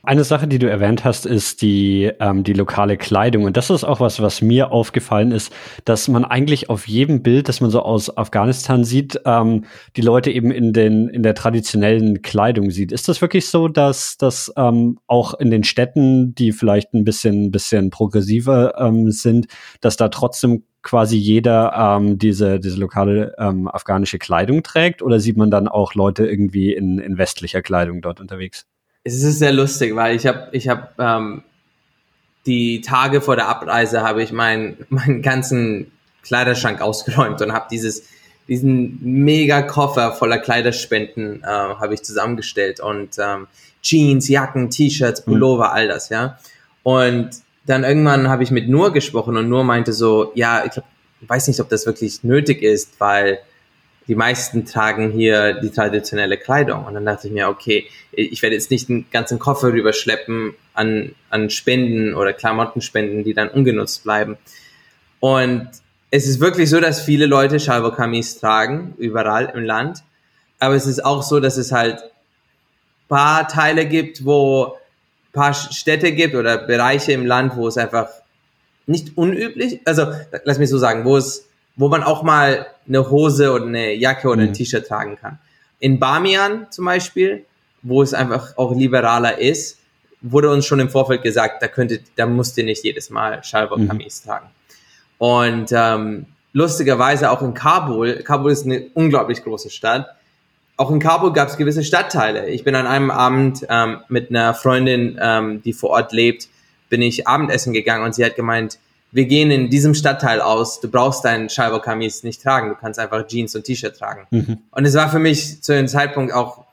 Eine Sache, die du erwähnt hast, ist die, ähm, die lokale Kleidung. Und das ist auch was, was mir aufgefallen ist, dass man eigentlich auf jedem Bild, das man so aus Afghanistan sieht, ähm, die Leute eben in, den, in der traditionellen Kleidung sieht. Ist das wirklich so, dass das ähm, auch in den Städten, die vielleicht ein bisschen, bisschen progressiver ähm, sind, dass da trotzdem quasi jeder ähm, diese, diese lokale ähm, afghanische Kleidung trägt? Oder sieht man dann auch Leute irgendwie in, in westlicher Kleidung dort unterwegs?
Es ist sehr lustig, weil ich habe ich hab, ähm, die Tage vor der Abreise habe ich meinen meinen ganzen Kleiderschrank ausgeräumt und habe dieses diesen mega Koffer voller Kleiderspenden äh, habe ich zusammengestellt und ähm, Jeans, Jacken, T-Shirts, mhm. Pullover, mhm. all das, ja. Und dann irgendwann habe ich mit Nur gesprochen und Nur meinte so, ja, ich, glaub, ich weiß nicht, ob das wirklich nötig ist, weil die meisten tragen hier die traditionelle Kleidung. Und dann dachte ich mir, okay, ich werde jetzt nicht einen ganzen Koffer rüberschleppen an, an Spenden oder Klamottenspenden, die dann ungenutzt bleiben. Und es ist wirklich so, dass viele Leute Shalvo-Kamis tragen, überall im Land. Aber es ist auch so, dass es halt paar Teile gibt, wo paar Städte gibt oder Bereiche im Land, wo es einfach nicht unüblich, also lass mich so sagen, wo es wo man auch mal eine Hose oder eine Jacke oder ein. T-Shirt tragen kann. In Bamian zum Beispiel, wo es einfach auch liberaler ist, wurde uns schon im Vorfeld gesagt, da könnte, da musst ihr nicht jedes Mal Schalburg-Kamis mhm. tragen. Und ähm, lustigerweise auch in Kabul, Kabul ist eine unglaublich große Stadt. Auch in Kabul gab es gewisse Stadtteile. Ich bin an einem Abend ähm, mit einer Freundin, ähm, die vor Ort lebt, bin ich Abendessen gegangen und sie hat gemeint, wir gehen in diesem Stadtteil aus, du brauchst deinen Scheiberkamis nicht tragen, du kannst einfach Jeans und T-Shirt tragen. Mhm. Und es war für mich zu dem Zeitpunkt auch,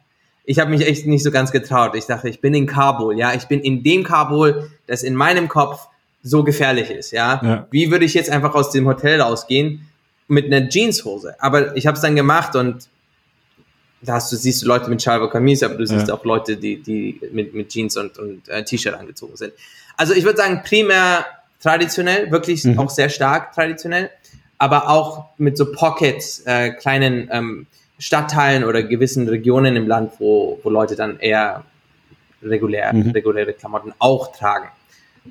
ich habe mich echt nicht so ganz getraut. Ich dachte, ich bin in Kabul, ja, ich bin in dem Kabul, das in meinem Kopf so gefährlich ist, ja. ja. Wie würde ich jetzt einfach aus dem Hotel rausgehen mit einer Jeanshose? Aber ich habe es dann gemacht und da hast du, siehst du Leute mit Schalber-Kamis, aber du siehst ja. auch Leute, die, die mit, mit Jeans und, und äh, T-Shirt angezogen sind. Also ich würde sagen, primär traditionell, wirklich mhm. auch sehr stark traditionell, aber auch mit so Pockets, äh, kleinen ähm, Stadtteilen oder gewissen Regionen im Land, wo, wo Leute dann eher regulär, mhm. reguläre Klamotten auch tragen.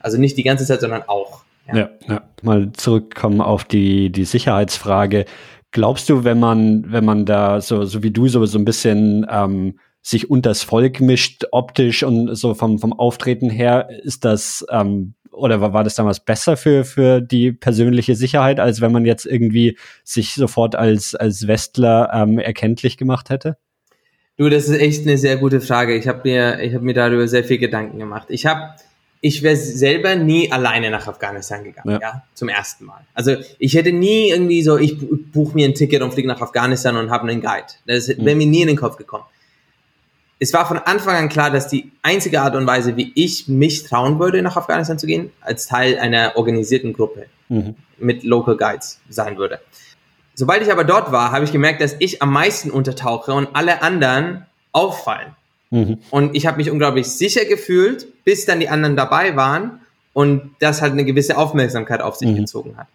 Also nicht die ganze Zeit, sondern auch.
Ja, ja, ja. mal zurückkommen auf die, die Sicherheitsfrage. Glaubst du, wenn man, wenn man da so, so wie du so, so ein bisschen ähm, sich unters Volk mischt, optisch und so vom, vom Auftreten her, ist das ähm, oder war, war das damals besser für, für die persönliche Sicherheit, als wenn man jetzt irgendwie sich sofort als, als Westler ähm, erkenntlich gemacht hätte?
Du, das ist echt eine sehr gute Frage. Ich habe mir, ich habe mir darüber sehr viel Gedanken gemacht. Ich habe, ich wäre selber nie alleine nach Afghanistan gegangen, ja. ja. zum ersten Mal. Also ich hätte nie irgendwie so, ich buche mir ein Ticket und fliege nach Afghanistan und habe einen Guide. Das wäre mhm. mir nie in den Kopf gekommen es war von Anfang an klar, dass die einzige Art und Weise, wie ich mich trauen würde, nach Afghanistan zu gehen, als Teil einer organisierten Gruppe mhm. mit Local Guides sein würde. Sobald ich aber dort war, habe ich gemerkt, dass ich am meisten untertauche und alle anderen auffallen. Mhm. Und ich habe mich unglaublich sicher gefühlt, bis dann die anderen dabei waren und das halt eine gewisse Aufmerksamkeit auf sich mhm. gezogen hat.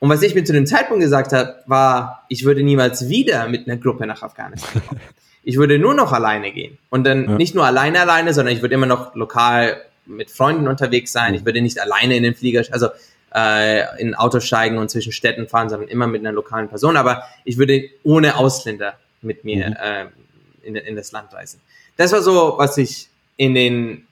Und was ich mir zu dem Zeitpunkt gesagt habe, war, ich würde niemals wieder mit einer Gruppe nach Afghanistan kommen. Ich würde nur noch alleine gehen. Und dann ja. nicht nur alleine alleine, sondern ich würde immer noch lokal mit Freunden unterwegs sein. Ich würde nicht alleine in den Flieger, also äh, in ein Auto steigen und zwischen Städten fahren, sondern immer mit einer lokalen Person. Aber ich würde ohne Ausländer mit mir mhm. äh, in, in das Land reisen. Das war so, was ich in den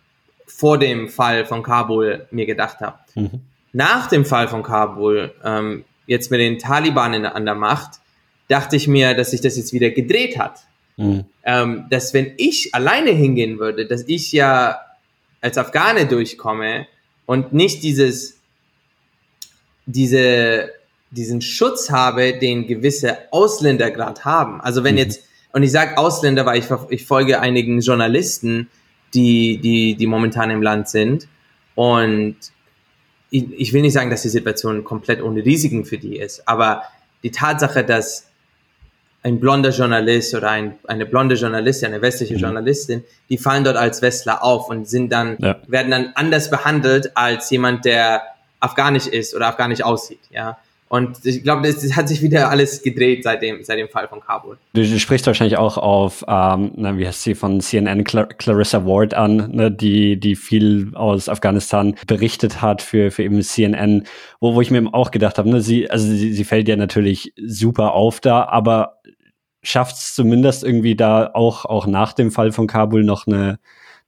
vor dem Fall von Kabul mir gedacht habe. Mhm. Nach dem Fall von Kabul, ähm, jetzt mit den Taliban in, an der Macht, dachte ich mir, dass sich das jetzt wieder gedreht hat. Mhm. Ähm, dass wenn ich alleine hingehen würde, dass ich ja als Afghane durchkomme und nicht dieses, diese, diesen Schutz habe, den gewisse Ausländer gerade haben. Also wenn mhm. jetzt, und ich sage Ausländer, weil ich, ich folge einigen Journalisten, die, die, die momentan im Land sind. Und ich, ich will nicht sagen, dass die Situation komplett ohne Risiken für die ist, aber die Tatsache, dass ein blonder Journalist oder ein, eine blonde Journalistin, eine westliche mhm. Journalistin, die fallen dort als Westler auf und sind dann, ja. werden dann anders behandelt als jemand, der afghanisch ist oder afghanisch aussieht, ja. Und ich glaube, das, das, hat sich wieder alles gedreht seit dem, seit dem Fall von Kabul.
Du, du sprichst wahrscheinlich auch auf, ähm, na, wie heißt sie, von CNN Clar Clarissa Ward an, ne, die, die viel aus Afghanistan berichtet hat für, für eben CNN, wo, wo ich mir auch gedacht habe, ne, sie, also sie, sie fällt ja natürlich super auf da, aber schafft es zumindest irgendwie da auch, auch nach dem Fall von Kabul noch eine,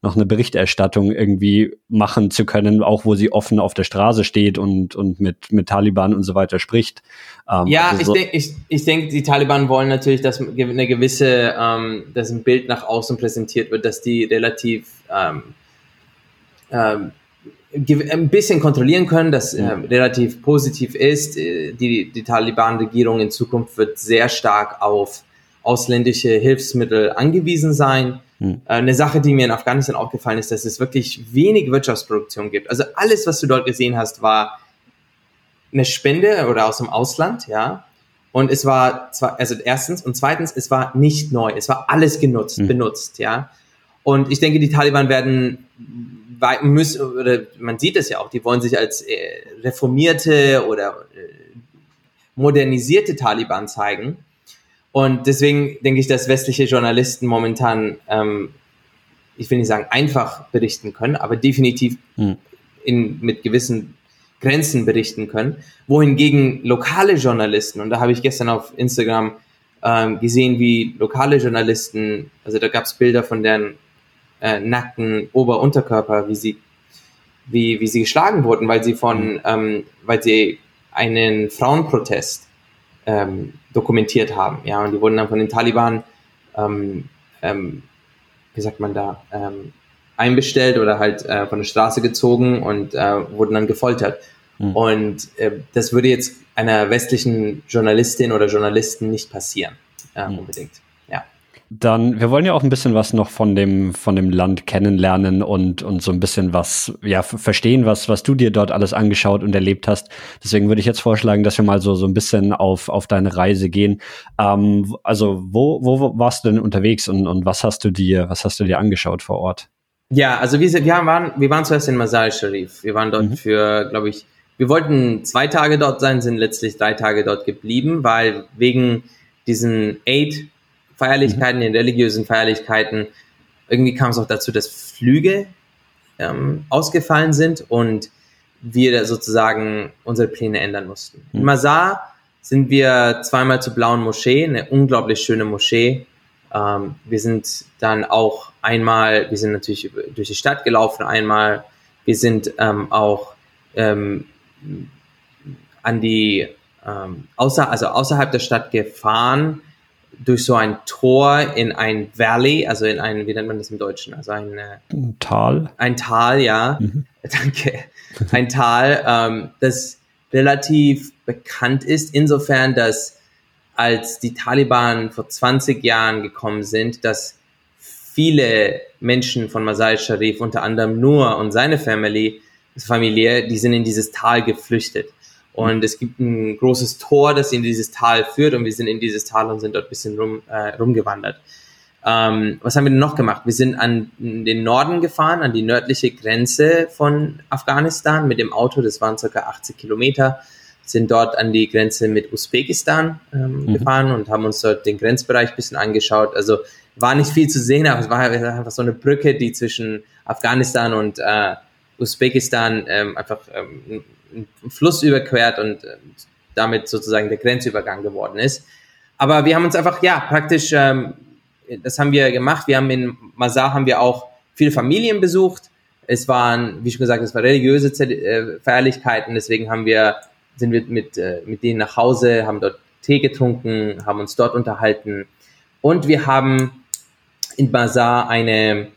noch eine Berichterstattung irgendwie machen zu können, auch wo sie offen auf der Straße steht und, und mit, mit Taliban und so weiter spricht.
Ähm, ja, also so ich denke, ich, ich denk, die Taliban wollen natürlich, dass eine gewisse, ähm, dass ein Bild nach außen präsentiert wird, dass die relativ ähm, ähm, ein bisschen kontrollieren können, das äh, relativ positiv ist. Äh, die, die Taliban-Regierung in Zukunft wird sehr stark auf ausländische Hilfsmittel angewiesen sein. Hm. Äh, eine Sache, die mir in Afghanistan aufgefallen ist, dass es wirklich wenig Wirtschaftsproduktion gibt. Also alles, was du dort gesehen hast, war eine Spende oder aus dem Ausland, ja. Und es war zwar, also erstens und zweitens, es war nicht neu. Es war alles genutzt, hm. benutzt, ja. Und ich denke, die Taliban werden müssen, oder man sieht es ja auch, die wollen sich als äh, reformierte oder äh, modernisierte Taliban zeigen. Und deswegen denke ich, dass westliche Journalisten momentan, ähm, ich will nicht sagen einfach berichten können, aber definitiv hm. in, mit gewissen Grenzen berichten können. Wohingegen lokale Journalisten, und da habe ich gestern auf Instagram ähm, gesehen, wie lokale Journalisten, also da gab es Bilder von deren äh, nackten Ober-Unterkörper, wie sie, wie, wie sie geschlagen wurden, weil sie von, hm. ähm, weil sie einen Frauenprotest ähm, dokumentiert haben. Ja, und die wurden dann von den Taliban, ähm, ähm, wie sagt man da, ähm, einbestellt oder halt äh, von der Straße gezogen und äh, wurden dann gefoltert. Mhm. Und äh, das würde jetzt einer westlichen Journalistin oder Journalisten nicht passieren, äh, mhm. unbedingt.
Dann, wir wollen ja auch ein bisschen was noch von dem, von dem Land kennenlernen und, und so ein bisschen was, ja, verstehen, was, was du dir dort alles angeschaut und erlebt hast. Deswegen würde ich jetzt vorschlagen, dass wir mal so, so ein bisschen auf, auf deine Reise gehen. Ähm, also, wo, wo warst du denn unterwegs und, und was hast du dir, was hast du dir angeschaut vor Ort?
Ja, also wir, wir waren, wir waren zuerst in Masai Sharif. Wir waren dort mhm. für, glaube ich, wir wollten zwei Tage dort sein, sind letztlich drei Tage dort geblieben, weil wegen diesen Aid Feierlichkeiten, mhm. den religiösen Feierlichkeiten, irgendwie kam es auch dazu, dass Flüge ähm, ausgefallen sind und wir sozusagen unsere Pläne ändern mussten. Mhm. In Mazar sind wir zweimal zur Blauen Moschee, eine unglaublich schöne Moschee. Ähm, wir sind dann auch einmal, wir sind natürlich durch die Stadt gelaufen einmal. Wir sind ähm, auch ähm, an die ähm, außer, also außerhalb der Stadt gefahren durch so ein Tor in ein Valley, also in ein, wie nennt man das im Deutschen? Also ein, äh,
ein Tal.
Ein Tal, ja. Mhm. Danke. Ein Tal, ähm, das relativ bekannt ist, insofern, dass als die Taliban vor 20 Jahren gekommen sind, dass viele Menschen von Masai Sharif, unter anderem Nur und seine Family, Familie, die sind in dieses Tal geflüchtet. Und es gibt ein großes Tor, das in dieses Tal führt und wir sind in dieses Tal und sind dort ein bisschen rum, äh, rumgewandert. Ähm, was haben wir denn noch gemacht? Wir sind an den Norden gefahren, an die nördliche Grenze von Afghanistan mit dem Auto, das waren circa 80 Kilometer, sind dort an die Grenze mit Usbekistan ähm, mhm. gefahren und haben uns dort den Grenzbereich ein bisschen angeschaut. Also war nicht viel zu sehen, aber es war einfach so eine Brücke, die zwischen Afghanistan und äh, Usbekistan ähm, einfach ähm, einen Fluss überquert und äh, damit sozusagen der Grenzübergang geworden ist. Aber wir haben uns einfach, ja, praktisch, ähm, das haben wir gemacht. Wir haben in Mazar haben wir auch viele Familien besucht. Es waren, wie schon gesagt, es waren religiöse äh, Feierlichkeiten. Deswegen haben wir, sind wir mit, äh, mit denen nach Hause, haben dort Tee getrunken, haben uns dort unterhalten. Und wir haben in Mazar eine,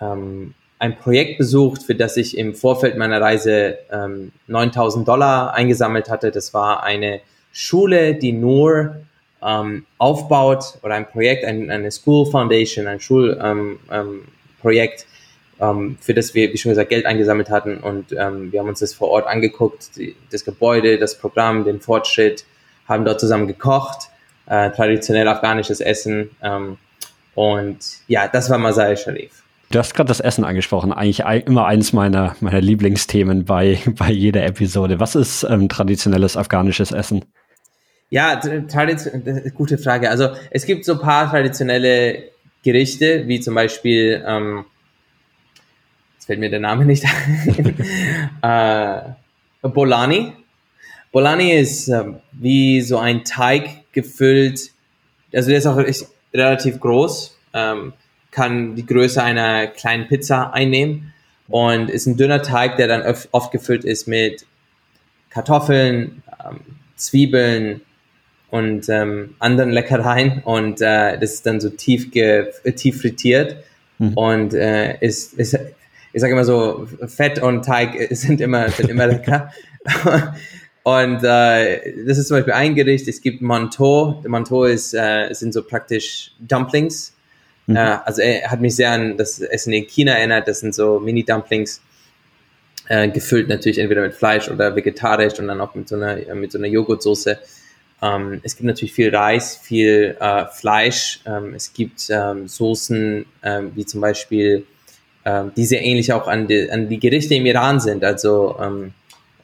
ähm, ein Projekt besucht, für das ich im Vorfeld meiner Reise ähm, 9000 Dollar eingesammelt hatte. Das war eine Schule, die nur ähm, aufbaut oder ein Projekt, ein, eine School Foundation, ein Schulprojekt, ähm, ähm, ähm, für das wir, wie schon gesagt, Geld eingesammelt hatten und ähm, wir haben uns das vor Ort angeguckt, die, das Gebäude, das Programm, den Fortschritt, haben dort zusammen gekocht, äh, traditionell afghanisches Essen ähm, und ja, das war Masai Sharif.
Du hast gerade das Essen angesprochen, eigentlich immer eins meiner, meiner Lieblingsthemen bei, bei jeder Episode. Was ist ähm, traditionelles afghanisches Essen?
Ja, tradition gute Frage. Also es gibt so ein paar traditionelle Gerichte, wie zum Beispiel ähm, fällt mir der Name nicht ein. äh, Bolani. Bolani ist äh, wie so ein Teig gefüllt. Also der ist auch relativ groß, ähm, kann die Größe einer kleinen Pizza einnehmen und ist ein dünner Teig, der dann oft gefüllt ist mit Kartoffeln, ähm, Zwiebeln und ähm, anderen Leckereien und äh, das ist dann so tief, tief frittiert mhm. und äh, ist, ist ich sage immer so, Fett und Teig sind immer, sind immer lecker. und äh, das ist zum Beispiel ein Gericht. Es gibt Manteau. Manteau ist, äh, sind so praktisch Dumplings. Mhm. Äh, also er hat mich sehr an das Essen in China erinnert. Das sind so Mini-Dumplings. Äh, gefüllt natürlich entweder mit Fleisch oder vegetarisch und dann auch mit so einer, mit so einer Joghurtsoße. Ähm, es gibt natürlich viel Reis, viel äh, Fleisch. Ähm, es gibt ähm, Soßen, ähm, wie zum Beispiel ähm, die sehr ähnlich auch an die, an die Gerichte im Iran sind. Also ähm,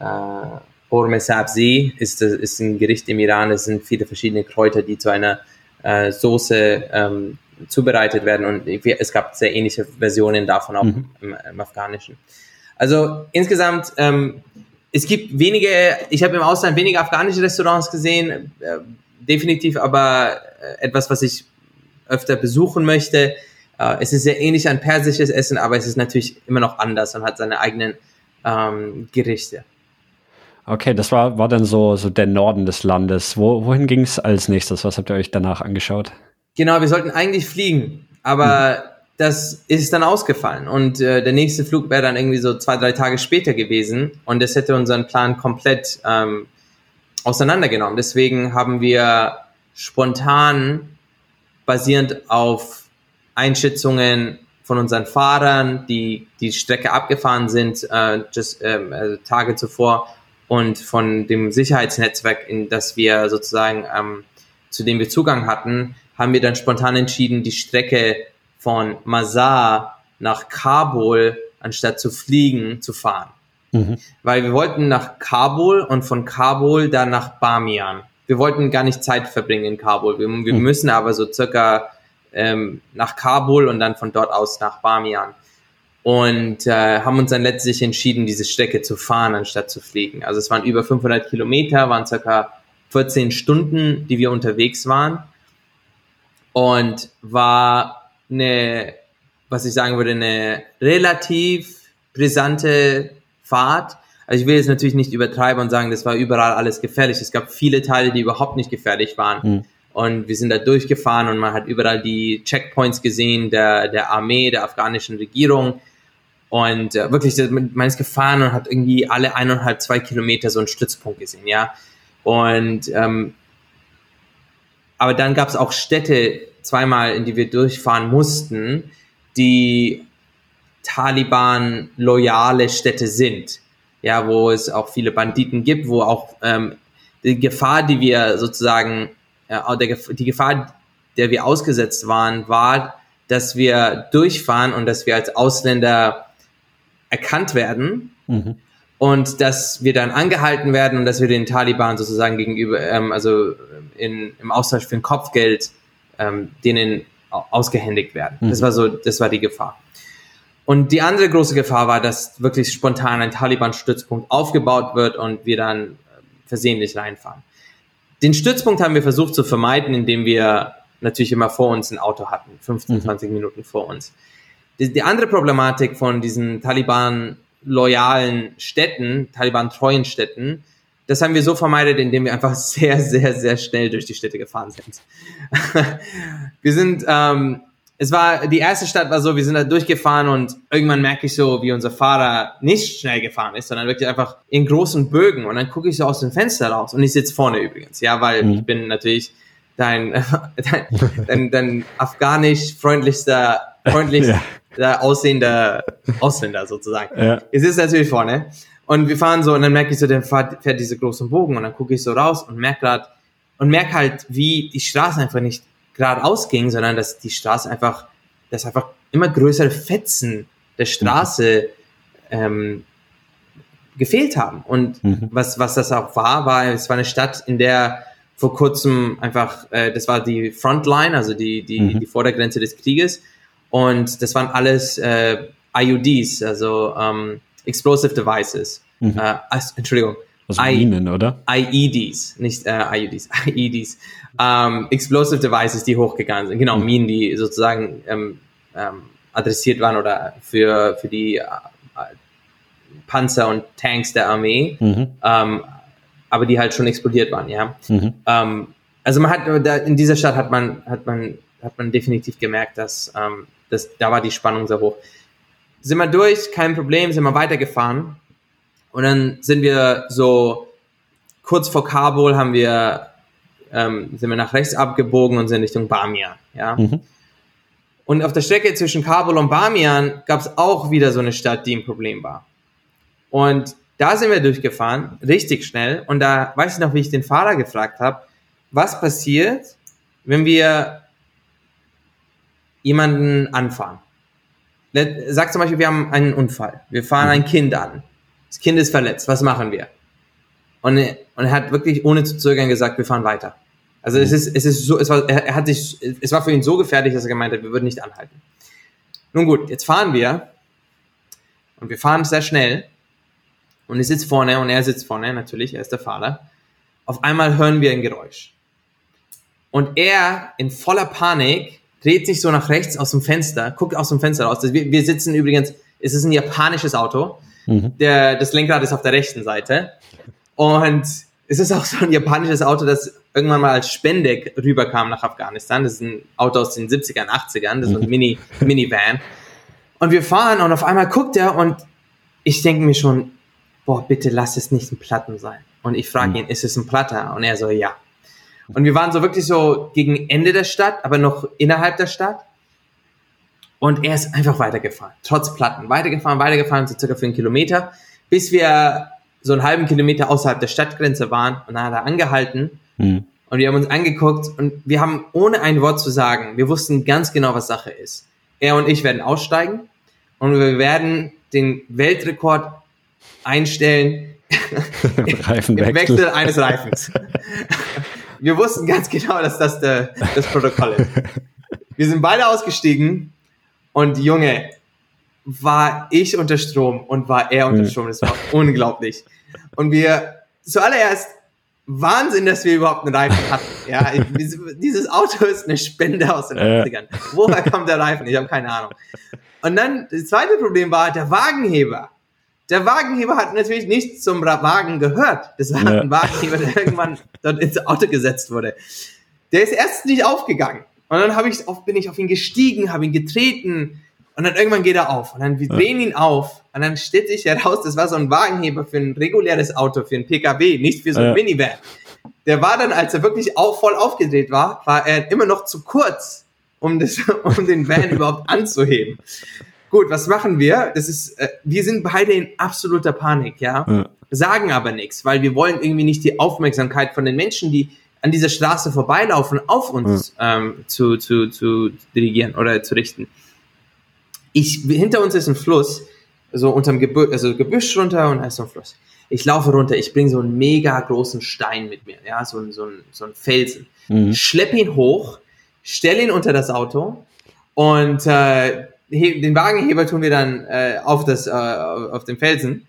äh, Sabzi ist, ist ein Gericht im Iran. Es sind viele verschiedene Kräuter, die zu einer äh, Soße ähm, zubereitet werden und es gab sehr ähnliche Versionen davon auch mhm. im, im, Afghanischen. Also insgesamt, ähm, es gibt wenige, ich habe im Ausland wenige afghanische Restaurants gesehen, äh, definitiv aber äh, etwas, was ich öfter besuchen möchte. Äh, es ist sehr ähnlich an persisches Essen, aber es ist natürlich immer noch anders und hat seine eigenen ähm, Gerichte.
Okay, das war, war dann so, so der Norden des Landes. Wo, wohin ging es als nächstes? Was habt ihr euch danach angeschaut?
Genau, wir sollten eigentlich fliegen, aber hm. das ist dann ausgefallen. Und äh, der nächste Flug wäre dann irgendwie so zwei, drei Tage später gewesen. Und das hätte unseren Plan komplett ähm, auseinandergenommen. Deswegen haben wir spontan basierend auf Einschätzungen von unseren Fahrern, die die Strecke abgefahren sind, äh, just, ähm, also Tage zuvor und von dem Sicherheitsnetzwerk, in das wir sozusagen ähm, zu dem wir Zugang hatten, haben wir dann spontan entschieden, die Strecke von Mazar nach Kabul anstatt zu fliegen zu fahren. Mhm. Weil wir wollten nach Kabul und von Kabul dann nach Bamian. Wir wollten gar nicht Zeit verbringen in Kabul. Wir, wir mhm. müssen aber so circa ähm, nach Kabul und dann von dort aus nach Bamian. Und äh, haben uns dann letztlich entschieden, diese Strecke zu fahren, anstatt zu fliegen. Also es waren über 500 Kilometer, waren circa 14 Stunden, die wir unterwegs waren. Und war eine, was ich sagen würde, eine relativ brisante Fahrt. Also ich will jetzt natürlich nicht übertreiben und sagen, das war überall alles gefährlich. Es gab viele Teile, die überhaupt nicht gefährlich waren. Mhm. Und wir sind da durchgefahren und man hat überall die Checkpoints gesehen der, der Armee, der afghanischen Regierung. Und äh, wirklich, man ist gefahren und hat irgendwie alle eineinhalb, zwei Kilometer so einen Stützpunkt gesehen, ja. Und ähm, aber dann gab es auch Städte zweimal, in die wir durchfahren mussten, die Taliban loyale Städte sind, ja, wo es auch viele Banditen gibt, wo auch ähm, die Gefahr, die wir sozusagen äh, der, die Gefahr, der wir ausgesetzt waren, war, dass wir durchfahren und dass wir als Ausländer erkannt werden mhm. und dass wir dann angehalten werden und dass wir den Taliban sozusagen gegenüber, ähm, also in, im Austausch für ein Kopfgeld, ähm, denen ausgehändigt werden. Mhm. Das war so, das war die Gefahr. Und die andere große Gefahr war, dass wirklich spontan ein Taliban-Stützpunkt aufgebaut wird und wir dann äh, versehentlich reinfahren. Den Stützpunkt haben wir versucht zu vermeiden, indem wir natürlich immer vor uns ein Auto hatten, 15, 20 mhm. Minuten vor uns. Die, die andere Problematik von diesen Taliban-loyalen Städten, Taliban-treuen Städten, das haben wir so vermeidet, indem wir einfach sehr, sehr, sehr schnell durch die Städte gefahren sind. wir sind ähm, es war, die erste Stadt war so, wir sind da durchgefahren und irgendwann merke ich so, wie unser Fahrer nicht schnell gefahren ist, sondern wirklich einfach in großen Bögen und dann gucke ich so aus dem Fenster raus und ich sitze vorne übrigens, ja, weil mhm. ich bin natürlich dein, dein, dein, dein afghanisch freundlichster, freundlichster ja. aussehender Ausländer sozusagen. Ja. Es ist natürlich vorne und wir fahren so und dann merke ich so, der fährt, fährt diese großen Bogen und dann gucke ich so raus und merke gerade und merke halt, wie die Straße einfach nicht geradeaus ging, sondern dass die Straße einfach, dass einfach immer größere Fetzen der Straße ähm, gefehlt haben. Und mhm. was, was das auch war, war, es war eine Stadt, in der vor kurzem einfach, äh, das war die Frontline, also die, die, mhm. die Vordergrenze des Krieges. Und das waren alles äh, IUDs, also ähm, Explosive Devices. Mhm. Äh, Entschuldigung,
also Minen, oder?
IEDs, nicht äh, IUDs, IEDs. Ähm, Explosive Devices, die hochgegangen sind. Genau, mhm. Minen, die sozusagen ähm, ähm, adressiert waren oder für, für die äh, Panzer und Tanks der Armee, mhm. ähm, aber die halt schon explodiert waren, ja. Mhm. Ähm, also man hat da, in dieser Stadt hat man hat man hat man definitiv gemerkt, dass, ähm, dass da war die Spannung sehr hoch. Sind wir durch, kein Problem, sind wir weitergefahren und dann sind wir so kurz vor Kabul haben wir ähm, sind wir nach rechts abgebogen und sind Richtung Bamian. Ja. Mhm. Und auf der Strecke zwischen Kabul und Bamian gab es auch wieder so eine Stadt, die ein Problem war. Und da sind wir durchgefahren, richtig schnell. Und da weiß ich noch, wie ich den Fahrer gefragt habe, was passiert, wenn wir jemanden anfahren. Sag zum Beispiel, wir haben einen Unfall. Wir fahren ein Kind an. Das Kind ist verletzt, was machen wir? Und, und er hat wirklich ohne zu zögern gesagt, wir fahren weiter. Also es ist, es ist so, es war, er hat sich, es war für ihn so gefährlich, dass er gemeint hat, wir würden nicht anhalten. Nun gut, jetzt fahren wir und wir fahren sehr schnell und ich sitze vorne und er sitzt vorne, natürlich, er ist der Fahrer. Auf einmal hören wir ein Geräusch. Und er in voller Panik dreht sich so nach rechts aus dem Fenster, guckt aus dem Fenster raus. Wir, wir sitzen übrigens, es ist ein japanisches Auto Mhm. Der, das Lenkrad ist auf der rechten Seite. Und es ist auch so ein japanisches Auto, das irgendwann mal als Spende rüberkam nach Afghanistan. Das ist ein Auto aus den 70ern, 80ern. Das ist ein mhm. Mini, Minivan. Und wir fahren und auf einmal guckt er und ich denke mir schon, boah, bitte lass es nicht ein Platten sein. Und ich frage mhm. ihn, ist es ein Platter? Und er so, ja. Und wir waren so wirklich so gegen Ende der Stadt, aber noch innerhalb der Stadt. Und er ist einfach weitergefahren, trotz Platten. Weitergefahren, weitergefahren, so circa für einen Kilometer, bis wir so einen halben Kilometer außerhalb der Stadtgrenze waren. Und dann hat er angehalten. Mhm. Und wir haben uns angeguckt und wir haben ohne ein Wort zu sagen, wir wussten ganz genau, was Sache ist. Er und ich werden aussteigen und wir werden den Weltrekord einstellen im Wechsel eines Reifens. wir wussten ganz genau, dass das der, das Protokoll ist. Wir sind beide ausgestiegen und Junge, war ich unter Strom und war er unter Strom. Das war unglaublich. Und wir zuallererst Wahnsinn, dass wir überhaupt einen Reifen hatten. Ja, dieses Auto ist eine Spende aus den 80ern. Woher kommt der Reifen? Ich habe keine Ahnung. Und dann, das zweite Problem war der Wagenheber. Der Wagenheber hat natürlich nicht zum Wagen gehört. Das war ja. ein Wagenheber, der irgendwann dort ins Auto gesetzt wurde. Der ist erst nicht aufgegangen. Und dann hab ich auf, bin ich auf ihn gestiegen, habe ihn getreten und dann irgendwann geht er auf. Und dann wir drehen ihn auf und dann stellt sich heraus, das war so ein Wagenheber für ein reguläres Auto, für ein PKW, nicht für so ein ja. Minivan. Der war dann, als er wirklich auch voll aufgedreht war, war er immer noch zu kurz, um, das, um den Van überhaupt anzuheben. Gut, was machen wir? Das ist, äh, wir sind beide in absoluter Panik, ja? ja. Sagen aber nichts, weil wir wollen irgendwie nicht die Aufmerksamkeit von den Menschen, die an dieser Straße vorbeilaufen, auf uns ja. ähm, zu, zu, zu dirigieren oder zu richten. Ich, hinter uns ist ein Fluss, so unterm Gebüsch, also Gebüsch runter und da ist so ein Fluss. Ich laufe runter, ich bringe so einen mega großen Stein mit mir, ja, so, so, ein, so ein Felsen. Mhm. Schlepp ihn hoch, stell ihn unter das Auto und äh, den Wagenheber tun wir dann äh, auf, das, äh, auf den Felsen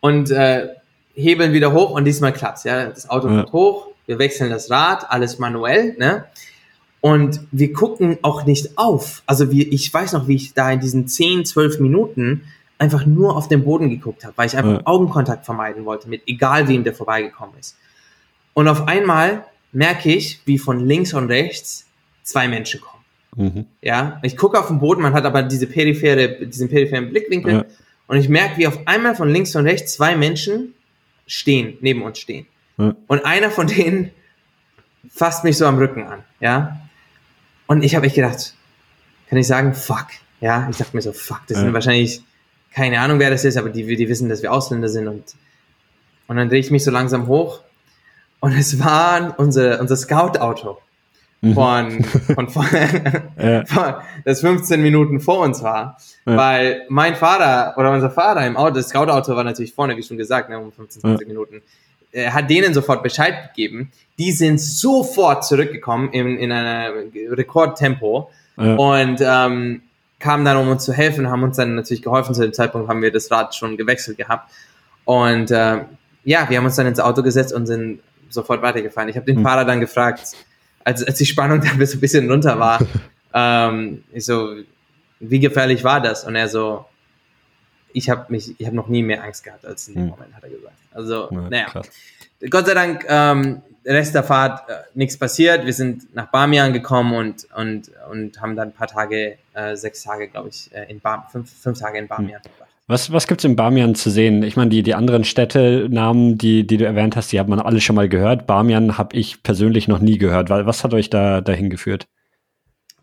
und äh, hebeln wieder hoch und diesmal klappt's. Ja, das Auto ja. hoch, wir wechseln das Rad, alles manuell, ne? Und wir gucken auch nicht auf. Also wir, ich weiß noch, wie ich da in diesen 10, 12 Minuten einfach nur auf den Boden geguckt habe, weil ich einfach ja. Augenkontakt vermeiden wollte mit egal wem der vorbeigekommen ist. Und auf einmal merke ich, wie von links und rechts zwei Menschen kommen. Mhm. Ja, ich gucke auf den Boden, man hat aber diese periphere, diesen peripheren Blickwinkel ja. und ich merke, wie auf einmal von links und rechts zwei Menschen stehen, neben uns stehen. Ja. Und einer von denen fasst mich so am Rücken an, ja. Und ich habe echt gedacht, kann ich sagen, fuck, ja. Ich dachte mir so, fuck, das ja. sind wahrscheinlich, keine Ahnung, wer das ist, aber die, die wissen, dass wir Ausländer sind und, und dann drehe ich mich so langsam hoch und es war unser, unser Scout-Auto. Mhm. von, von, von, ja. das 15 Minuten vor uns war. Ja. Weil mein Vater oder unser Vater im Auto, das Scout-Auto war natürlich vorne, wie schon gesagt, ne, um 15, 20 ja. Minuten, er hat denen sofort Bescheid gegeben. Die sind sofort zurückgekommen in, in einer Rekordtempo und ähm, kamen dann, um uns zu helfen, haben uns dann natürlich geholfen. Zu dem Zeitpunkt haben wir das Rad schon gewechselt gehabt. Und äh, ja, wir haben uns dann ins Auto gesetzt und sind sofort weitergefahren. Ich habe den mhm. Fahrer dann gefragt, als, als die Spannung dann so ein bisschen runter war, ähm, ich so, wie gefährlich war das? Und er so, ich habe mich, ich habe noch nie mehr Angst gehabt als in dem hm. Moment, hat er gesagt. Also, ja, naja. Krass. Gott sei Dank, ähm, Rest der Fahrt äh, nichts passiert. Wir sind nach Bamian gekommen und, und, und haben dann ein paar Tage, äh, sechs Tage, glaube ich, äh, in Bam, fünf, fünf Tage in Bamian
hm. verbracht. Was, was gibt's in Bamian zu sehen? Ich meine, die, die anderen Städtenamen, die, die du erwähnt hast, die hat man alle schon mal gehört. Bamian habe ich persönlich noch nie gehört. Was hat euch da dahin geführt?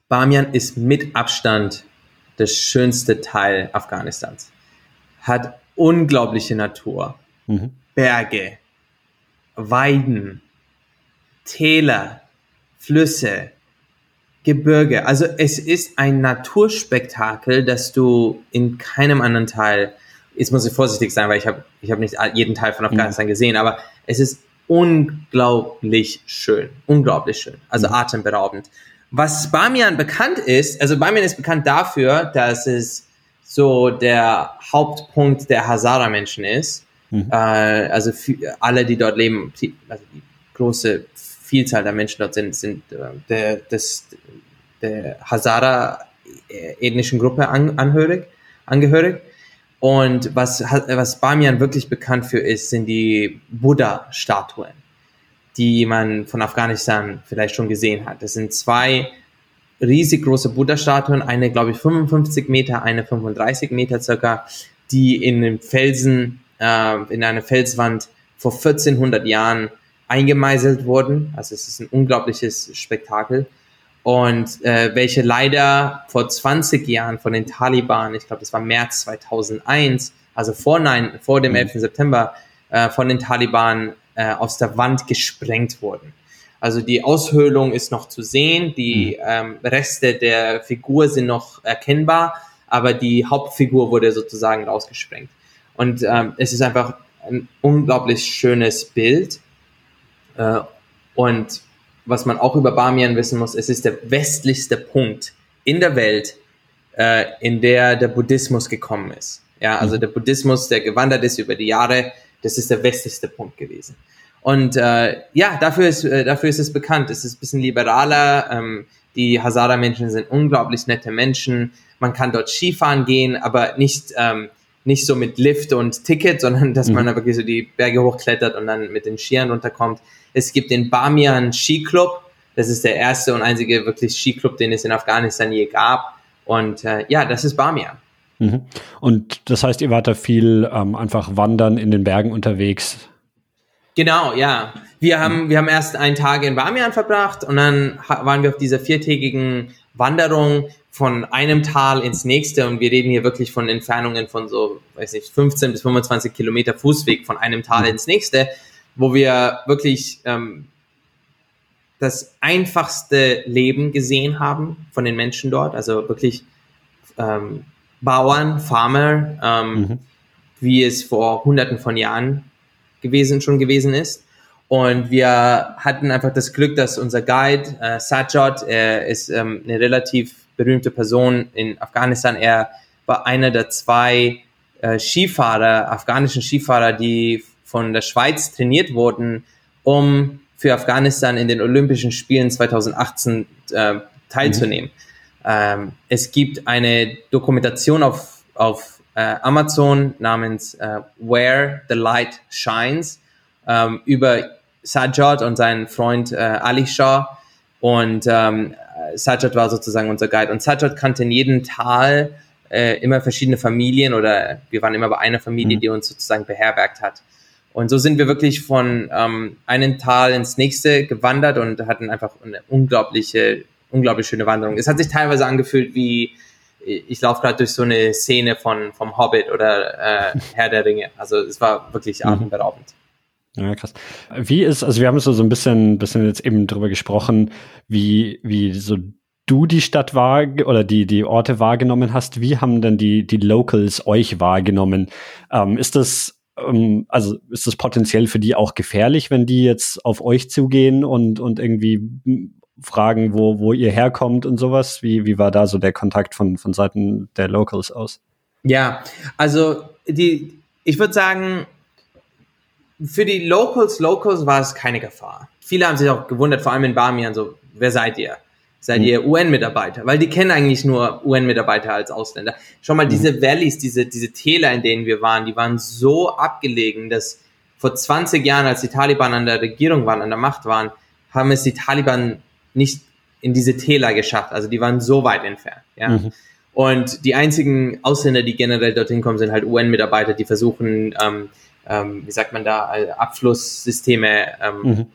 Bamian ist mit Abstand der schönste Teil Afghanistans. Hat unglaubliche Natur, mhm. Berge, Weiden, Täler, Flüsse, Gebirge. Also es ist ein Naturspektakel, das du in keinem anderen Teil, jetzt muss ich vorsichtig sein, weil ich habe ich hab nicht jeden Teil von Afghanistan mhm. gesehen, aber es ist unglaublich schön, unglaublich schön, also mhm. atemberaubend. Was Bamian bekannt ist, also Bamian ist bekannt dafür, dass es so der Hauptpunkt der Hazara-Menschen ist. Mhm. Äh, also für alle, die dort leben, also die große Vielzahl der Menschen dort sind, sind äh, der, des, der Hazara ethnischen Gruppe an, anhörig, angehörig. Und was, was Bamian wirklich bekannt für ist, sind die Buddha-Statuen, die man von Afghanistan vielleicht schon gesehen hat. Das sind zwei riesig große Buddha-Statuen, eine glaube ich 55 Meter, eine 35 Meter circa, die in den Felsen, äh, in einer Felswand vor 1400 Jahren eingemeißelt wurden. Also es ist ein unglaubliches Spektakel. Und äh, welche leider vor 20 Jahren von den Taliban, ich glaube, das war März 2001, also vor, nein, vor dem 11. Mhm. September, äh, von den Taliban äh, aus der Wand gesprengt wurden. Also die Aushöhlung ist noch zu sehen, die mhm. ähm, Reste der Figur sind noch erkennbar, aber die Hauptfigur wurde sozusagen rausgesprengt. Und ähm, es ist einfach ein unglaublich schönes Bild. Äh, und was man auch über Bamian wissen muss, es ist der westlichste Punkt in der Welt, äh, in der der Buddhismus gekommen ist. Ja, also mhm. der Buddhismus, der gewandert ist über die Jahre, das ist der westlichste Punkt gewesen. Und äh, ja, dafür ist, äh, dafür ist es bekannt. Es ist ein bisschen liberaler. Ähm, die Hazara-Menschen sind unglaublich nette Menschen. Man kann dort Skifahren gehen, aber nicht, ähm, nicht so mit Lift und Ticket, sondern dass mhm. man da wirklich so die Berge hochklettert und dann mit den Skiern runterkommt. Es gibt den Bamian Skiclub. Das ist der erste und einzige wirklich Skiclub, den es in Afghanistan je gab. Und äh, ja, das ist Bamian.
Mhm. Und das heißt, ihr wart da viel ähm, einfach wandern in den Bergen unterwegs?
Genau, ja. Wir haben, wir haben erst einen Tag in Bamian verbracht und dann waren wir auf dieser viertägigen Wanderung von einem Tal ins nächste und wir reden hier wirklich von Entfernungen von so, weiß nicht, 15 bis 25 Kilometer Fußweg von einem Tal mhm. ins nächste, wo wir wirklich ähm, das einfachste Leben gesehen haben von den Menschen dort, also wirklich ähm, Bauern, Farmer, ähm, mhm. wie es vor hunderten von Jahren gewesen, schon gewesen ist. Und wir hatten einfach das Glück, dass unser Guide, äh, Sajjad, er ist ähm, eine relativ berühmte Person in Afghanistan. Er war einer der zwei äh, Skifahrer, afghanischen Skifahrer, die von der Schweiz trainiert wurden, um für Afghanistan in den Olympischen Spielen 2018 äh, teilzunehmen. Mhm. Ähm, es gibt eine Dokumentation auf, auf äh, Amazon namens äh, Where the Light Shines ähm, über Sajjad und seinen Freund äh, Ali Shah. Und ähm, Sajjad war sozusagen unser Guide. Und Sajjad kannte in jedem Tal äh, immer verschiedene Familien oder wir waren immer bei einer Familie, mhm. die uns sozusagen beherbergt hat. Und so sind wir wirklich von ähm, einem Tal ins nächste gewandert und hatten einfach eine unglaubliche, unglaublich schöne Wanderung. Es hat sich teilweise angefühlt wie, ich laufe gerade durch so eine Szene von vom Hobbit oder äh, Herr der Ringe. Also es war wirklich mhm. atemberaubend.
Ja, krass. Wie ist, also wir haben so, so ein bisschen, bisschen jetzt eben drüber gesprochen, wie, wie so du die Stadt wahr oder die, die Orte wahrgenommen hast. Wie haben denn die, die Locals euch wahrgenommen? Ähm, ist das, ähm, also ist das potenziell für die auch gefährlich, wenn die jetzt auf euch zugehen und, und irgendwie fragen, wo, wo ihr herkommt und sowas? Wie, wie war da so der Kontakt von, von Seiten der Locals aus?
Ja, also die, ich würde sagen, für die Locals, Locals war es keine Gefahr. Viele haben sich auch gewundert, vor allem in Bamian, so, wer seid ihr? Seid ihr mhm. UN-Mitarbeiter? Weil die kennen eigentlich nur UN-Mitarbeiter als Ausländer. Schau mal, mhm. diese Valleys, diese, diese Täler, in denen wir waren, die waren so abgelegen, dass vor 20 Jahren, als die Taliban an der Regierung waren, an der Macht waren, haben es die Taliban nicht in diese Täler geschafft. Also die waren so weit entfernt. Ja. Mhm. Und die einzigen Ausländer, die generell dorthin kommen, sind halt UN-Mitarbeiter, die versuchen, ähm, ähm, wie sagt man da, äh, Abflusssysteme ähm, mhm.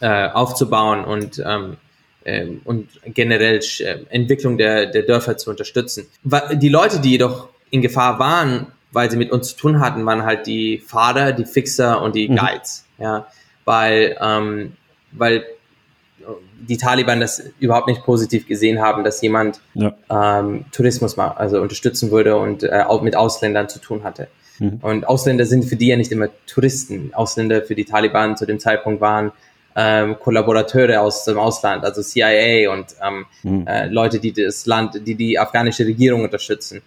äh, aufzubauen und, ähm, äh, und generell äh, Entwicklung der, der Dörfer zu unterstützen. Die Leute, die jedoch in Gefahr waren, weil sie mit uns zu tun hatten, waren halt die Fahrer, die Fixer und die mhm. Guides. Ja, weil, ähm, weil die Taliban das überhaupt nicht positiv gesehen haben, dass jemand ja. ähm, Tourismus mal, also unterstützen würde und äh, auch mit Ausländern zu tun hatte. Mhm. Und Ausländer sind für die ja nicht immer Touristen. Ausländer für die Taliban zu dem Zeitpunkt waren ähm, Kollaborateure aus dem Ausland, also CIA und ähm, mhm. äh, Leute, die das Land, die die afghanische Regierung unterstützen.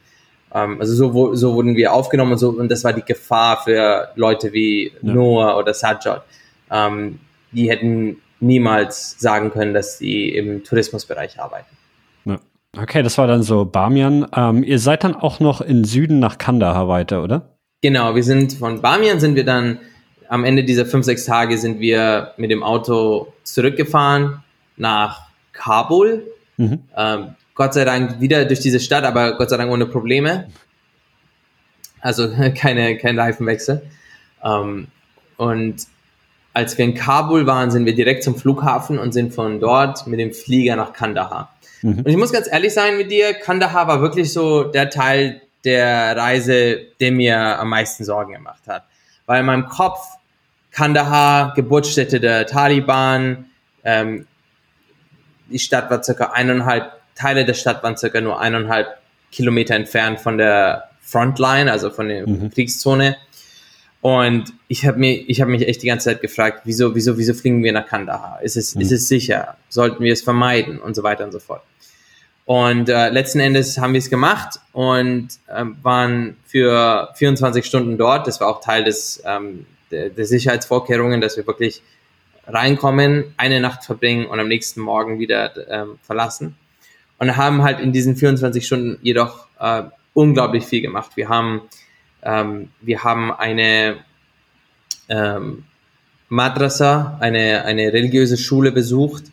Ähm, also so, so wurden wir aufgenommen und so und das war die Gefahr für Leute wie ja. Noah oder Sajjad. Ähm, die hätten niemals sagen können, dass sie im Tourismusbereich arbeiten.
Ja. Okay, das war dann so Bamian. Ähm, ihr seid dann auch noch in Süden nach Kandahar weiter, oder?
Genau, wir sind von Bamian sind wir dann am Ende dieser fünf, sechs Tage sind wir mit dem Auto zurückgefahren nach Kabul. Mhm. Ähm, Gott sei Dank wieder durch diese Stadt, aber Gott sei Dank ohne Probleme. Also keine, kein Reifenwechsel. Ähm, und als wir in Kabul waren, sind wir direkt zum Flughafen und sind von dort mit dem Flieger nach Kandahar. Mhm. Und ich muss ganz ehrlich sein mit dir, Kandahar war wirklich so der Teil der Reise, der mir am meisten Sorgen gemacht hat. Weil in meinem Kopf Kandahar, Geburtsstätte der Taliban, ähm, die Stadt war circa eineinhalb, Teile der Stadt waren circa nur eineinhalb Kilometer entfernt von der Frontline, also von der mhm. Kriegszone. Und ich habe mir, ich habe mich echt die ganze Zeit gefragt, wieso, wieso, wieso fliegen wir nach Kandahar? Ist es, mhm. ist es sicher? Sollten wir es vermeiden und so weiter und so fort. Und äh, letzten Endes haben wir es gemacht und äh, waren für 24 Stunden dort. Das war auch Teil des ähm, der, der Sicherheitsvorkehrungen, dass wir wirklich reinkommen, eine Nacht verbringen und am nächsten Morgen wieder ähm, verlassen. Und haben halt in diesen 24 Stunden jedoch äh, unglaublich viel gemacht. Wir haben ähm, wir haben eine ähm, Madrasa, eine, eine religiöse Schule besucht,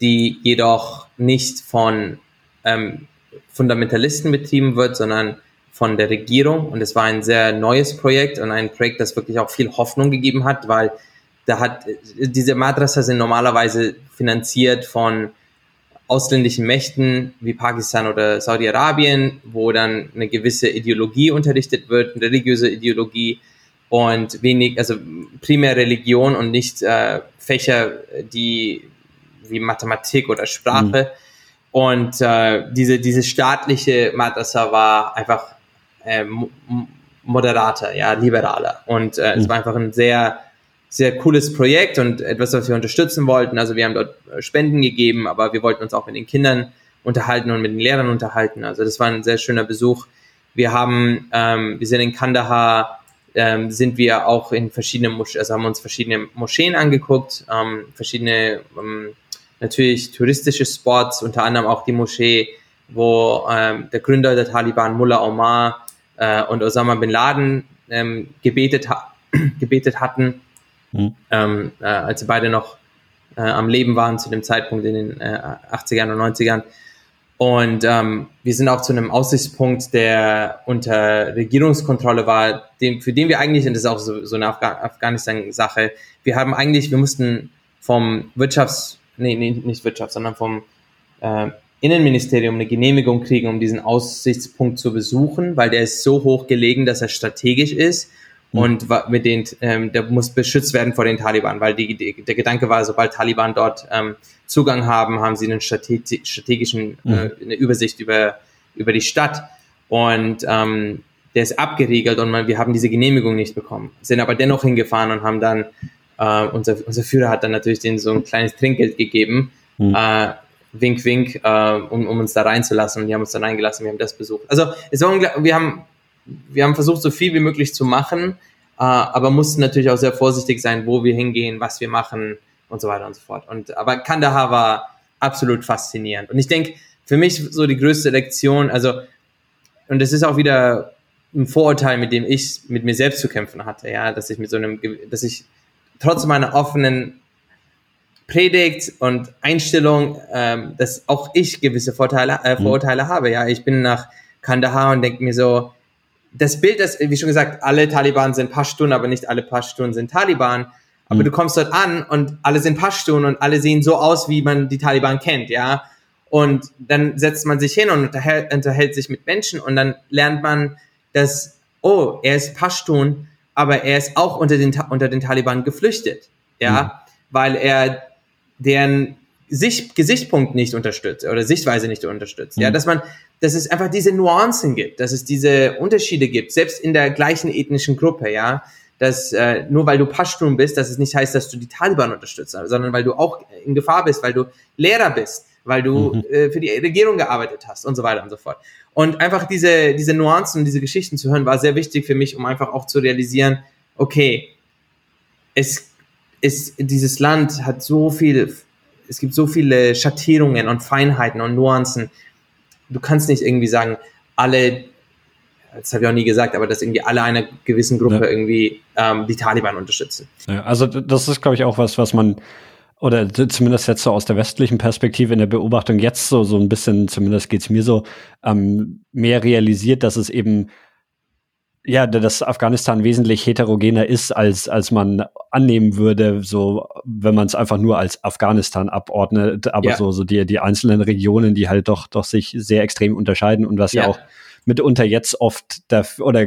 die jedoch nicht von ähm, Fundamentalisten betrieben wird, sondern von der Regierung. Und es war ein sehr neues Projekt und ein Projekt, das wirklich auch viel Hoffnung gegeben hat, weil da hat diese Madrasa sind normalerweise finanziert von ausländischen Mächten wie Pakistan oder Saudi-Arabien, wo dann eine gewisse Ideologie unterrichtet wird, eine religiöse Ideologie und wenig, also primär Religion und nicht äh, Fächer, die wie Mathematik oder Sprache. Und äh, diese, diese staatliche Madrasa war einfach äh, moderater, ja, liberaler. Und äh, mhm. es war einfach ein sehr sehr cooles Projekt und etwas, was wir unterstützen wollten. Also wir haben dort äh, Spenden gegeben, aber wir wollten uns auch mit den Kindern unterhalten und mit den Lehrern unterhalten. Also das war ein sehr schöner Besuch. Wir haben, ähm, wir sind in Kandahar, ähm, sind wir auch in verschiedene, Mosch also haben uns verschiedene Moscheen angeguckt, ähm, verschiedene ähm, natürlich touristische Spots, unter anderem auch die Moschee, wo ähm, der Gründer der Taliban, Mullah Omar äh, und Osama bin Laden ähm, gebetet, ha gebetet hatten mhm. ähm, äh, als sie beide noch äh, am Leben waren zu dem Zeitpunkt in den äh, 80ern und 90ern. Und ähm, wir sind auch zu einem Aussichtspunkt, der unter Regierungskontrolle war, dem, für den wir eigentlich, und das ist auch so, so eine Afga Afghanistan-Sache, wir haben eigentlich, wir mussten vom Wirtschafts-, nee, nee, nicht Wirtschafts-, sondern vom äh, Innenministerium eine Genehmigung kriegen, um diesen Aussichtspunkt zu besuchen, weil der ist so hoch gelegen, dass er strategisch ist Mhm. und mit den, ähm, der muss beschützt werden vor den Taliban, weil die, die, der Gedanke war, sobald Taliban dort ähm, Zugang haben, haben sie einen Strate strategischen äh, mhm. eine Übersicht über über die Stadt und ähm, der ist abgeriegelt und man, wir haben diese Genehmigung nicht bekommen, sind aber dennoch hingefahren und haben dann äh, unser unser Führer hat dann natürlich den so ein kleines Trinkgeld gegeben. Mhm. Äh, wink, wink, äh, um, um uns da reinzulassen. Und die haben uns dann reingelassen, wir haben das besucht. Also es war wir haben wir haben versucht, so viel wie möglich zu machen, äh, aber mussten natürlich auch sehr vorsichtig sein, wo wir hingehen, was wir machen und so weiter und so fort. Und aber Kandahar war absolut faszinierend. Und ich denke, für mich so die größte Lektion, also und das ist auch wieder ein Vorurteil, mit dem ich mit mir selbst zu kämpfen hatte, ja, dass ich mit so einem, dass ich trotz meiner offenen Predigt und Einstellung, ähm, dass auch ich gewisse Vorteile, äh, Vorurteile mhm. habe. Ja, ich bin nach Kandahar und denke mir so, das Bild, das, wie schon gesagt, alle Taliban sind Pashtun, aber nicht alle Pashtun sind Taliban. Aber mhm. du kommst dort an und alle sind Pashtun und alle sehen so aus, wie man die Taliban kennt, ja. Und dann setzt man sich hin und unterhält, unterhält sich mit Menschen und dann lernt man, dass, oh, er ist Pashtun, aber er ist auch unter den, unter den Taliban geflüchtet, ja, mhm. weil er deren Sicht, Gesichtspunkt nicht unterstützt oder Sichtweise nicht unterstützt. Mhm. Ja, dass man, dass es einfach diese Nuancen gibt, dass es diese Unterschiede gibt, selbst in der gleichen ethnischen Gruppe, ja, dass äh, nur weil du Pashtun bist, dass es nicht heißt, dass du die Taliban unterstützt, sondern weil du auch in Gefahr bist, weil du Lehrer bist, weil du mhm. äh, für die Regierung gearbeitet hast und so weiter und so fort. Und einfach diese, diese Nuancen und diese Geschichten zu hören, war sehr wichtig für mich, um einfach auch zu realisieren, okay, es ist, dieses Land hat so viel es gibt so viele Schattierungen und Feinheiten und Nuancen. Du kannst nicht irgendwie sagen, alle, das habe ich auch nie gesagt, aber dass irgendwie alle einer gewissen Gruppe ja. irgendwie ähm, die Taliban unterstützen.
Ja, also das ist, glaube ich, auch was, was man oder zumindest jetzt so aus der westlichen Perspektive in der Beobachtung jetzt so, so ein bisschen, zumindest geht's mir so, ähm, mehr realisiert, dass es eben ja, dass Afghanistan wesentlich heterogener ist, als, als man annehmen würde, so, wenn man es einfach nur als Afghanistan abordnet, aber ja. so, so die, die einzelnen Regionen, die halt doch, doch sich sehr extrem unterscheiden und was ja, ja auch mitunter jetzt oft dafür, oder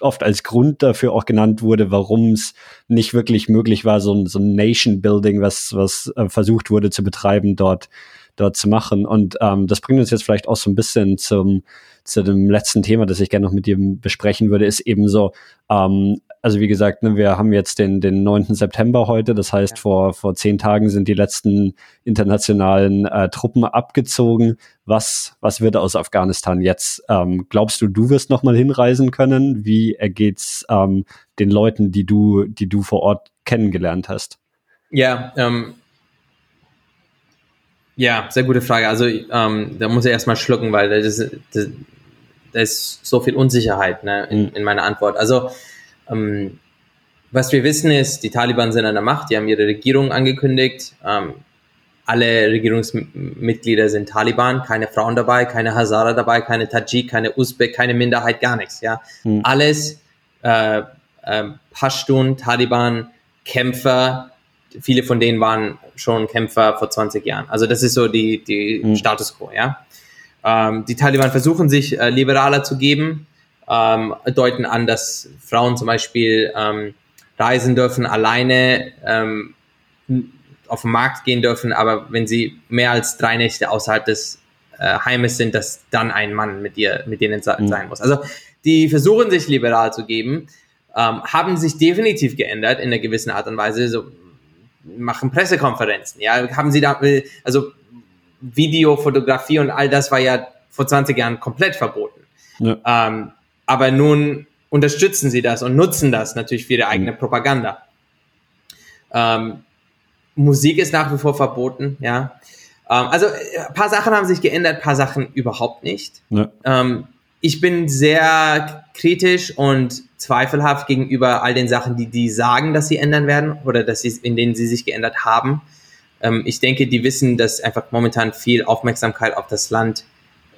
oft als Grund dafür auch genannt wurde, warum es nicht wirklich möglich war, so ein, so ein Nation Building, was, was äh, versucht wurde zu betreiben, dort, dort zu machen. Und ähm, das bringt uns jetzt vielleicht auch so ein bisschen zum, zu dem letzten Thema, das ich gerne noch mit dir besprechen würde, ist eben so, ähm, also wie gesagt, ne, wir haben jetzt den, den 9. September heute, das heißt, vor, vor zehn Tagen sind die letzten internationalen äh, Truppen abgezogen. Was, was wird aus Afghanistan jetzt? Ähm, glaubst du, du wirst noch mal hinreisen können? Wie ergeht's ähm, den Leuten, die du, die du vor Ort kennengelernt hast?
Ja, ähm, ja, sehr gute Frage. Also ähm, da muss ich erstmal schlucken, weil das, das, da ist so viel Unsicherheit ne, in, mhm. in meiner Antwort. Also ähm, was wir wissen ist, die Taliban sind an der Macht, die haben ihre Regierung angekündigt. Ähm, alle Regierungsmitglieder sind Taliban, keine Frauen dabei, keine Hazara dabei, keine Tajik, keine Usbek, keine Minderheit, gar nichts. Ja, mhm. alles äh, äh, Pashtun, Taliban, Kämpfer. Viele von denen waren schon Kämpfer vor 20 Jahren. Also das ist so die die mhm. Status quo. Ja, ähm, die Taliban versuchen sich äh, liberaler zu geben, ähm, deuten an, dass Frauen zum Beispiel ähm, reisen dürfen, alleine ähm, auf den Markt gehen dürfen, aber wenn sie mehr als drei Nächte außerhalb des äh, Heimes sind, dass dann ein Mann mit ihr, mit denen mhm. sein muss. Also die versuchen sich liberal zu geben, ähm, haben sich definitiv geändert in einer gewissen Art und Weise. So machen Pressekonferenzen, ja, haben sie da, also Video, Fotografie und all das war ja vor 20 Jahren komplett verboten. Ja. Ähm, aber nun unterstützen sie das und nutzen das natürlich für ihre eigene Propaganda. Ähm, Musik ist nach wie vor verboten, ja. Ähm, also ein paar Sachen haben sich geändert, ein paar Sachen überhaupt nicht. Ja. Ähm, ich bin sehr kritisch und zweifelhaft gegenüber all den Sachen, die die sagen, dass sie ändern werden oder dass sie in denen sie sich geändert haben. ähm, ich denke, die wissen, dass einfach momentan viel Aufmerksamkeit auf das Land,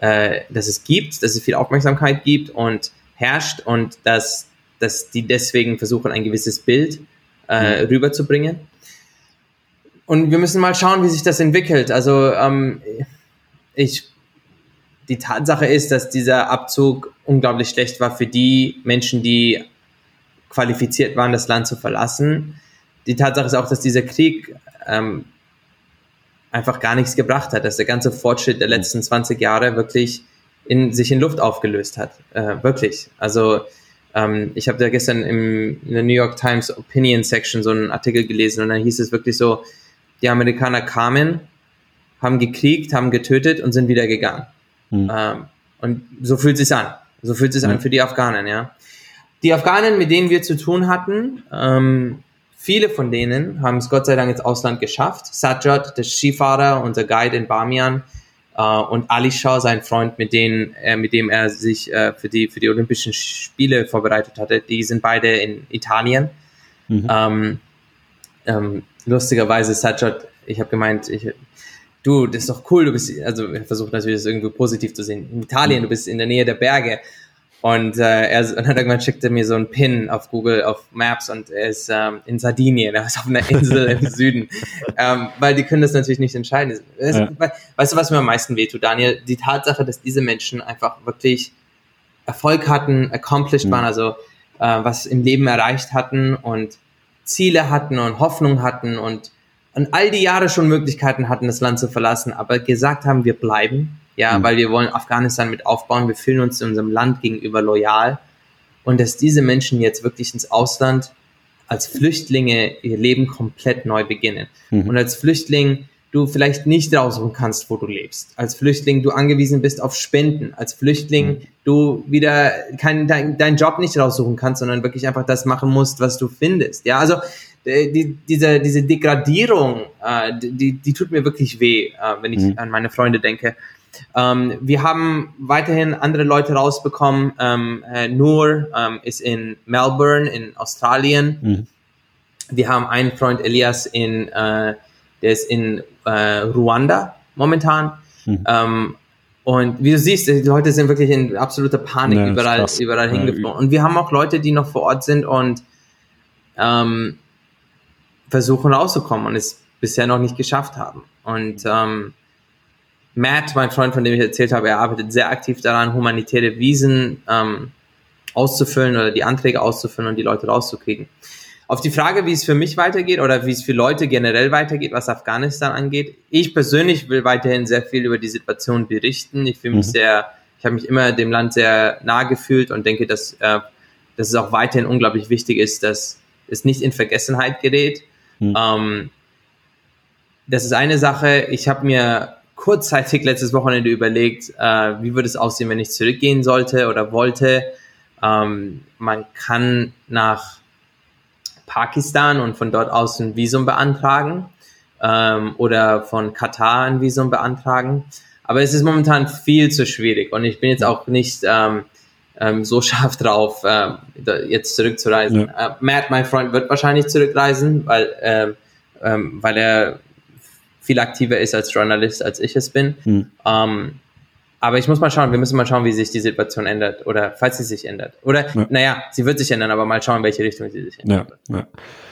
äh, dass es gibt, dass es viel Aufmerksamkeit gibt und herrscht und dass, dass die deswegen versuchen, ein gewisses Bild äh, mhm. rüberzubringen. Und wir müssen mal schauen, wie sich das entwickelt. Also ähm, ich, die Tatsache ist, dass dieser Abzug unglaublich schlecht war für die Menschen, die qualifiziert waren, das Land zu verlassen. Die Tatsache ist auch, dass dieser Krieg ähm, einfach gar nichts gebracht hat, dass der ganze Fortschritt der letzten 20 Jahre wirklich in, sich in Luft aufgelöst hat. Äh, wirklich. Also ähm, ich habe da gestern im, in der New York Times Opinion Section so einen Artikel gelesen und dann hieß es wirklich so, die Amerikaner kamen, haben gekriegt, haben getötet und sind wieder gegangen. Mhm. Ähm, und so fühlt es sich an. So fühlt es sich mhm. an für die Afghanen, ja. Die Afghanen, mit denen wir zu tun hatten, ähm, viele von denen haben es Gott sei Dank ins Ausland geschafft. Sajjad, der Skifahrer, unser Guide in Bamian, äh, und Ali Shah, sein Freund, mit, denen, äh, mit dem er sich äh, für, die, für die Olympischen Spiele vorbereitet hatte, die sind beide in Italien. Mhm. Ähm, ähm, lustigerweise, Sajjad, ich habe gemeint, ich, du, das ist doch cool, du bist, also er versucht natürlich das irgendwie positiv zu sehen. In Italien, mhm. du bist in der Nähe der Berge. Und äh, er und dann irgendwann schickte mir so einen Pin auf Google, auf Maps und er ist ähm, in Sardinien, er ist auf einer Insel im Süden. Ähm, weil die können das natürlich nicht entscheiden. Das, ja. Weißt du, was mir am meisten wehtut, Daniel? Die Tatsache, dass diese Menschen einfach wirklich Erfolg hatten, accomplished mhm. waren, also äh, was im Leben erreicht hatten und Ziele hatten und Hoffnung hatten und, und all die Jahre schon Möglichkeiten hatten, das Land zu verlassen, aber gesagt haben, wir bleiben ja, mhm. weil wir wollen Afghanistan mit aufbauen, wir fühlen uns unserem Land gegenüber loyal und dass diese Menschen jetzt wirklich ins Ausland als Flüchtlinge ihr Leben komplett neu beginnen. Mhm. Und als Flüchtling du vielleicht nicht raussuchen kannst, wo du lebst. Als Flüchtling du angewiesen bist auf Spenden. Als Flüchtling mhm. du wieder kein, dein, dein Job nicht raussuchen kannst, sondern wirklich einfach das machen musst, was du findest. Ja, also äh, die, diese, diese Degradierung, äh, die, die tut mir wirklich weh, äh, wenn ich mhm. an meine Freunde denke. Ähm, wir haben weiterhin andere Leute rausbekommen. Ähm, äh, Nur ähm, ist in Melbourne in Australien. Mhm. Wir haben einen Freund Elias in, äh, der ist in äh, Ruanda momentan. Mhm. Ähm, und wie du siehst, die Leute sind wirklich in absoluter Panik ja, überall, überall hingeflogen. Und wir haben auch Leute, die noch vor Ort sind und ähm, versuchen rauszukommen und es bisher noch nicht geschafft haben. Und ähm, Matt, mein Freund, von dem ich erzählt habe, er arbeitet sehr aktiv daran, humanitäre Wiesen ähm, auszufüllen oder die Anträge auszufüllen und die Leute rauszukriegen. Auf die Frage, wie es für mich weitergeht oder wie es für Leute generell weitergeht, was Afghanistan angeht, ich persönlich will weiterhin sehr viel über die Situation berichten. Ich fühle mich mhm. sehr, ich habe mich immer dem Land sehr nah gefühlt und denke, dass, äh, dass es auch weiterhin unglaublich wichtig ist, dass es nicht in Vergessenheit gerät. Mhm. Ähm, das ist eine Sache. Ich habe mir kurzzeitig letztes Wochenende überlegt, äh, wie würde es aussehen, wenn ich zurückgehen sollte oder wollte. Ähm, man kann nach Pakistan und von dort aus ein Visum beantragen ähm, oder von Katar ein Visum beantragen. Aber es ist momentan viel zu schwierig und ich bin jetzt auch nicht ähm, ähm, so scharf drauf, äh, jetzt zurückzureisen. Ja. Äh, Matt, mein Freund, wird wahrscheinlich zurückreisen, weil, äh, ähm, weil er viel aktiver ist als Journalist, als ich es bin. Mhm. Ähm, aber ich muss mal schauen, wir müssen mal schauen, wie sich die Situation ändert oder falls sie sich ändert. Oder, ja. naja, sie wird sich ändern, aber mal schauen, in welche Richtung sie sich ändert. Ja, ja.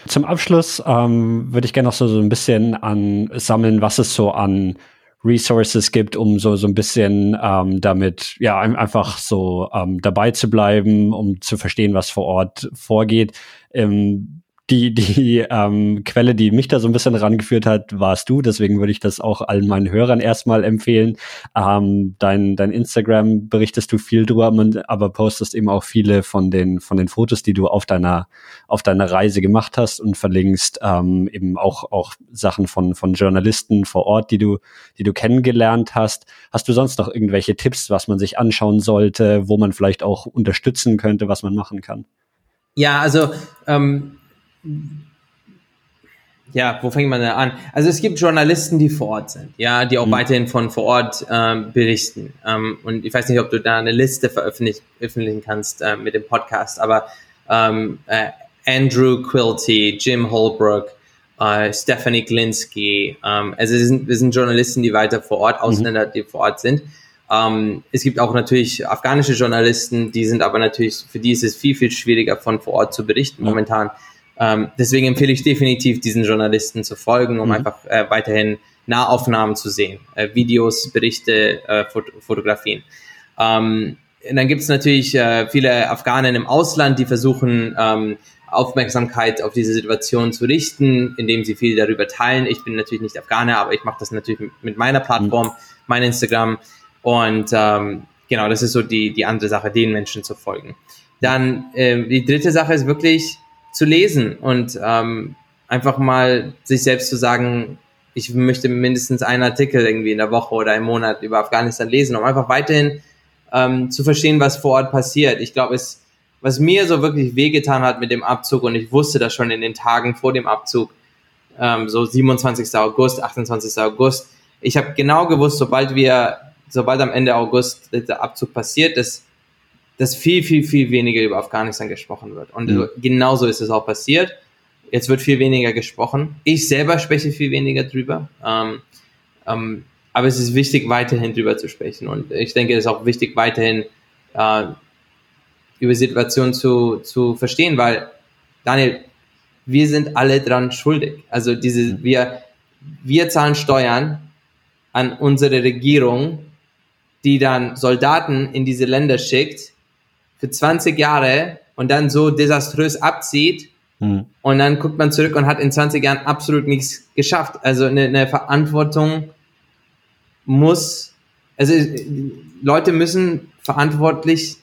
Zum Abschluss ähm, würde ich gerne noch so, so ein bisschen an sammeln, was es so an Resources gibt, um so, so ein bisschen ähm, damit ja einfach so ähm, dabei zu bleiben, um zu verstehen, was vor Ort vorgeht. Ähm, die, die ähm, Quelle, die mich da so ein bisschen rangeführt hat, warst du. Deswegen würde ich das auch allen meinen Hörern erstmal empfehlen. Ähm, dein, dein Instagram berichtest du viel drüber, aber postest eben auch viele von den, von den Fotos, die du auf deiner, auf deiner Reise gemacht hast und verlinkst ähm, eben auch, auch Sachen von, von Journalisten vor Ort, die du, die du kennengelernt hast. Hast du sonst noch irgendwelche Tipps, was man sich anschauen sollte, wo man vielleicht auch unterstützen könnte, was man machen kann?
Ja, also ähm, ja, wo fängt man da an? Also es gibt Journalisten, die vor Ort sind, ja, die auch mhm. weiterhin von vor Ort ähm, berichten. Ähm, und ich weiß nicht, ob du da eine Liste veröffentlichen, kannst äh, mit dem Podcast, aber ähm, äh, Andrew Quilty, Jim Holbrook äh, Stephanie Glinski. Ähm, also wir sind, wir sind Journalisten, die weiter vor Ort, Ausländer, mhm. die vor Ort sind. Ähm, es gibt auch natürlich afghanische Journalisten, die sind aber natürlich, für die ist es viel, viel schwieriger von vor Ort zu berichten ja. momentan. Ähm, deswegen empfehle ich definitiv diesen Journalisten zu folgen, um mhm. einfach äh, weiterhin Nahaufnahmen zu sehen, äh, Videos, Berichte, äh, Fot Fotografien. Ähm, dann gibt es natürlich äh, viele Afghanen im Ausland, die versuchen, ähm, Aufmerksamkeit auf diese Situation zu richten, indem sie viel darüber teilen. Ich bin natürlich nicht Afghaner, aber ich mache das natürlich mit meiner Plattform, mhm. mein Instagram. Und ähm, genau, das ist so die, die andere Sache, den Menschen zu folgen. Dann äh, die dritte Sache ist wirklich zu lesen und ähm, einfach mal sich selbst zu sagen, ich möchte mindestens einen Artikel irgendwie in der Woche oder im Monat über Afghanistan lesen, um einfach weiterhin ähm, zu verstehen, was vor Ort passiert. Ich glaube, es, was mir so wirklich wehgetan hat mit dem Abzug, und ich wusste das schon in den Tagen vor dem Abzug, ähm, so 27. August, 28. August, ich habe genau gewusst, sobald wir sobald am Ende August der Abzug passiert, dass, dass viel, viel, viel weniger über Afghanistan gesprochen wird. Und mhm. genauso ist es auch passiert. Jetzt wird viel weniger gesprochen. Ich selber spreche viel weniger drüber. Ähm, ähm, aber es ist wichtig, weiterhin drüber zu sprechen. Und ich denke, es ist auch wichtig, weiterhin äh, über Situationen zu, zu verstehen, weil, Daniel, wir sind alle dran schuldig. Also diese, mhm. wir, wir zahlen Steuern an unsere Regierung die dann Soldaten in diese Länder schickt für 20 Jahre und dann so desaströs abzieht mhm. und dann guckt man zurück und hat in 20 Jahren absolut nichts geschafft. Also eine, eine Verantwortung muss, also Leute müssen verantwortlich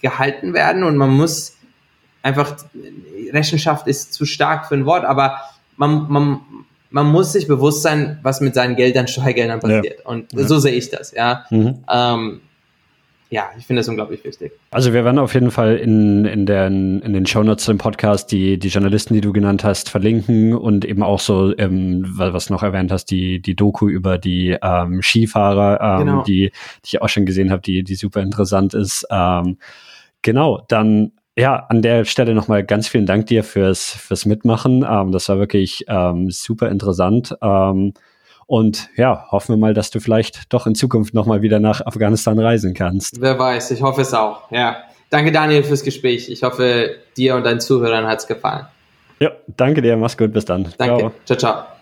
gehalten werden und man muss einfach, Rechenschaft ist zu stark für ein Wort, aber man, man, man muss sich bewusst sein, was mit seinen Geldern, Steuergeldern passiert. Ja. Und ja. so sehe ich das, ja. Mhm. Ähm, ja, ich finde das unglaublich wichtig.
Also wir werden auf jeden Fall in, in, den, in den Shownotes im Podcast die, die Journalisten, die du genannt hast, verlinken und eben auch so, ähm, was noch erwähnt hast, die, die Doku über die ähm, Skifahrer, ähm, genau. die, die ich auch schon gesehen habe, die, die super interessant ist. Ähm, genau, dann ja, an der Stelle nochmal ganz vielen Dank dir fürs, fürs Mitmachen. Ähm, das war wirklich ähm, super interessant. Ähm, und ja, hoffen wir mal, dass du vielleicht doch in Zukunft nochmal wieder nach Afghanistan reisen kannst.
Wer weiß, ich hoffe es auch. Ja. Danke, Daniel, fürs Gespräch. Ich hoffe, dir und deinen Zuhörern hat es gefallen.
Ja, danke dir. Mach's gut. Bis dann.
Danke. ciao. ciao. ciao.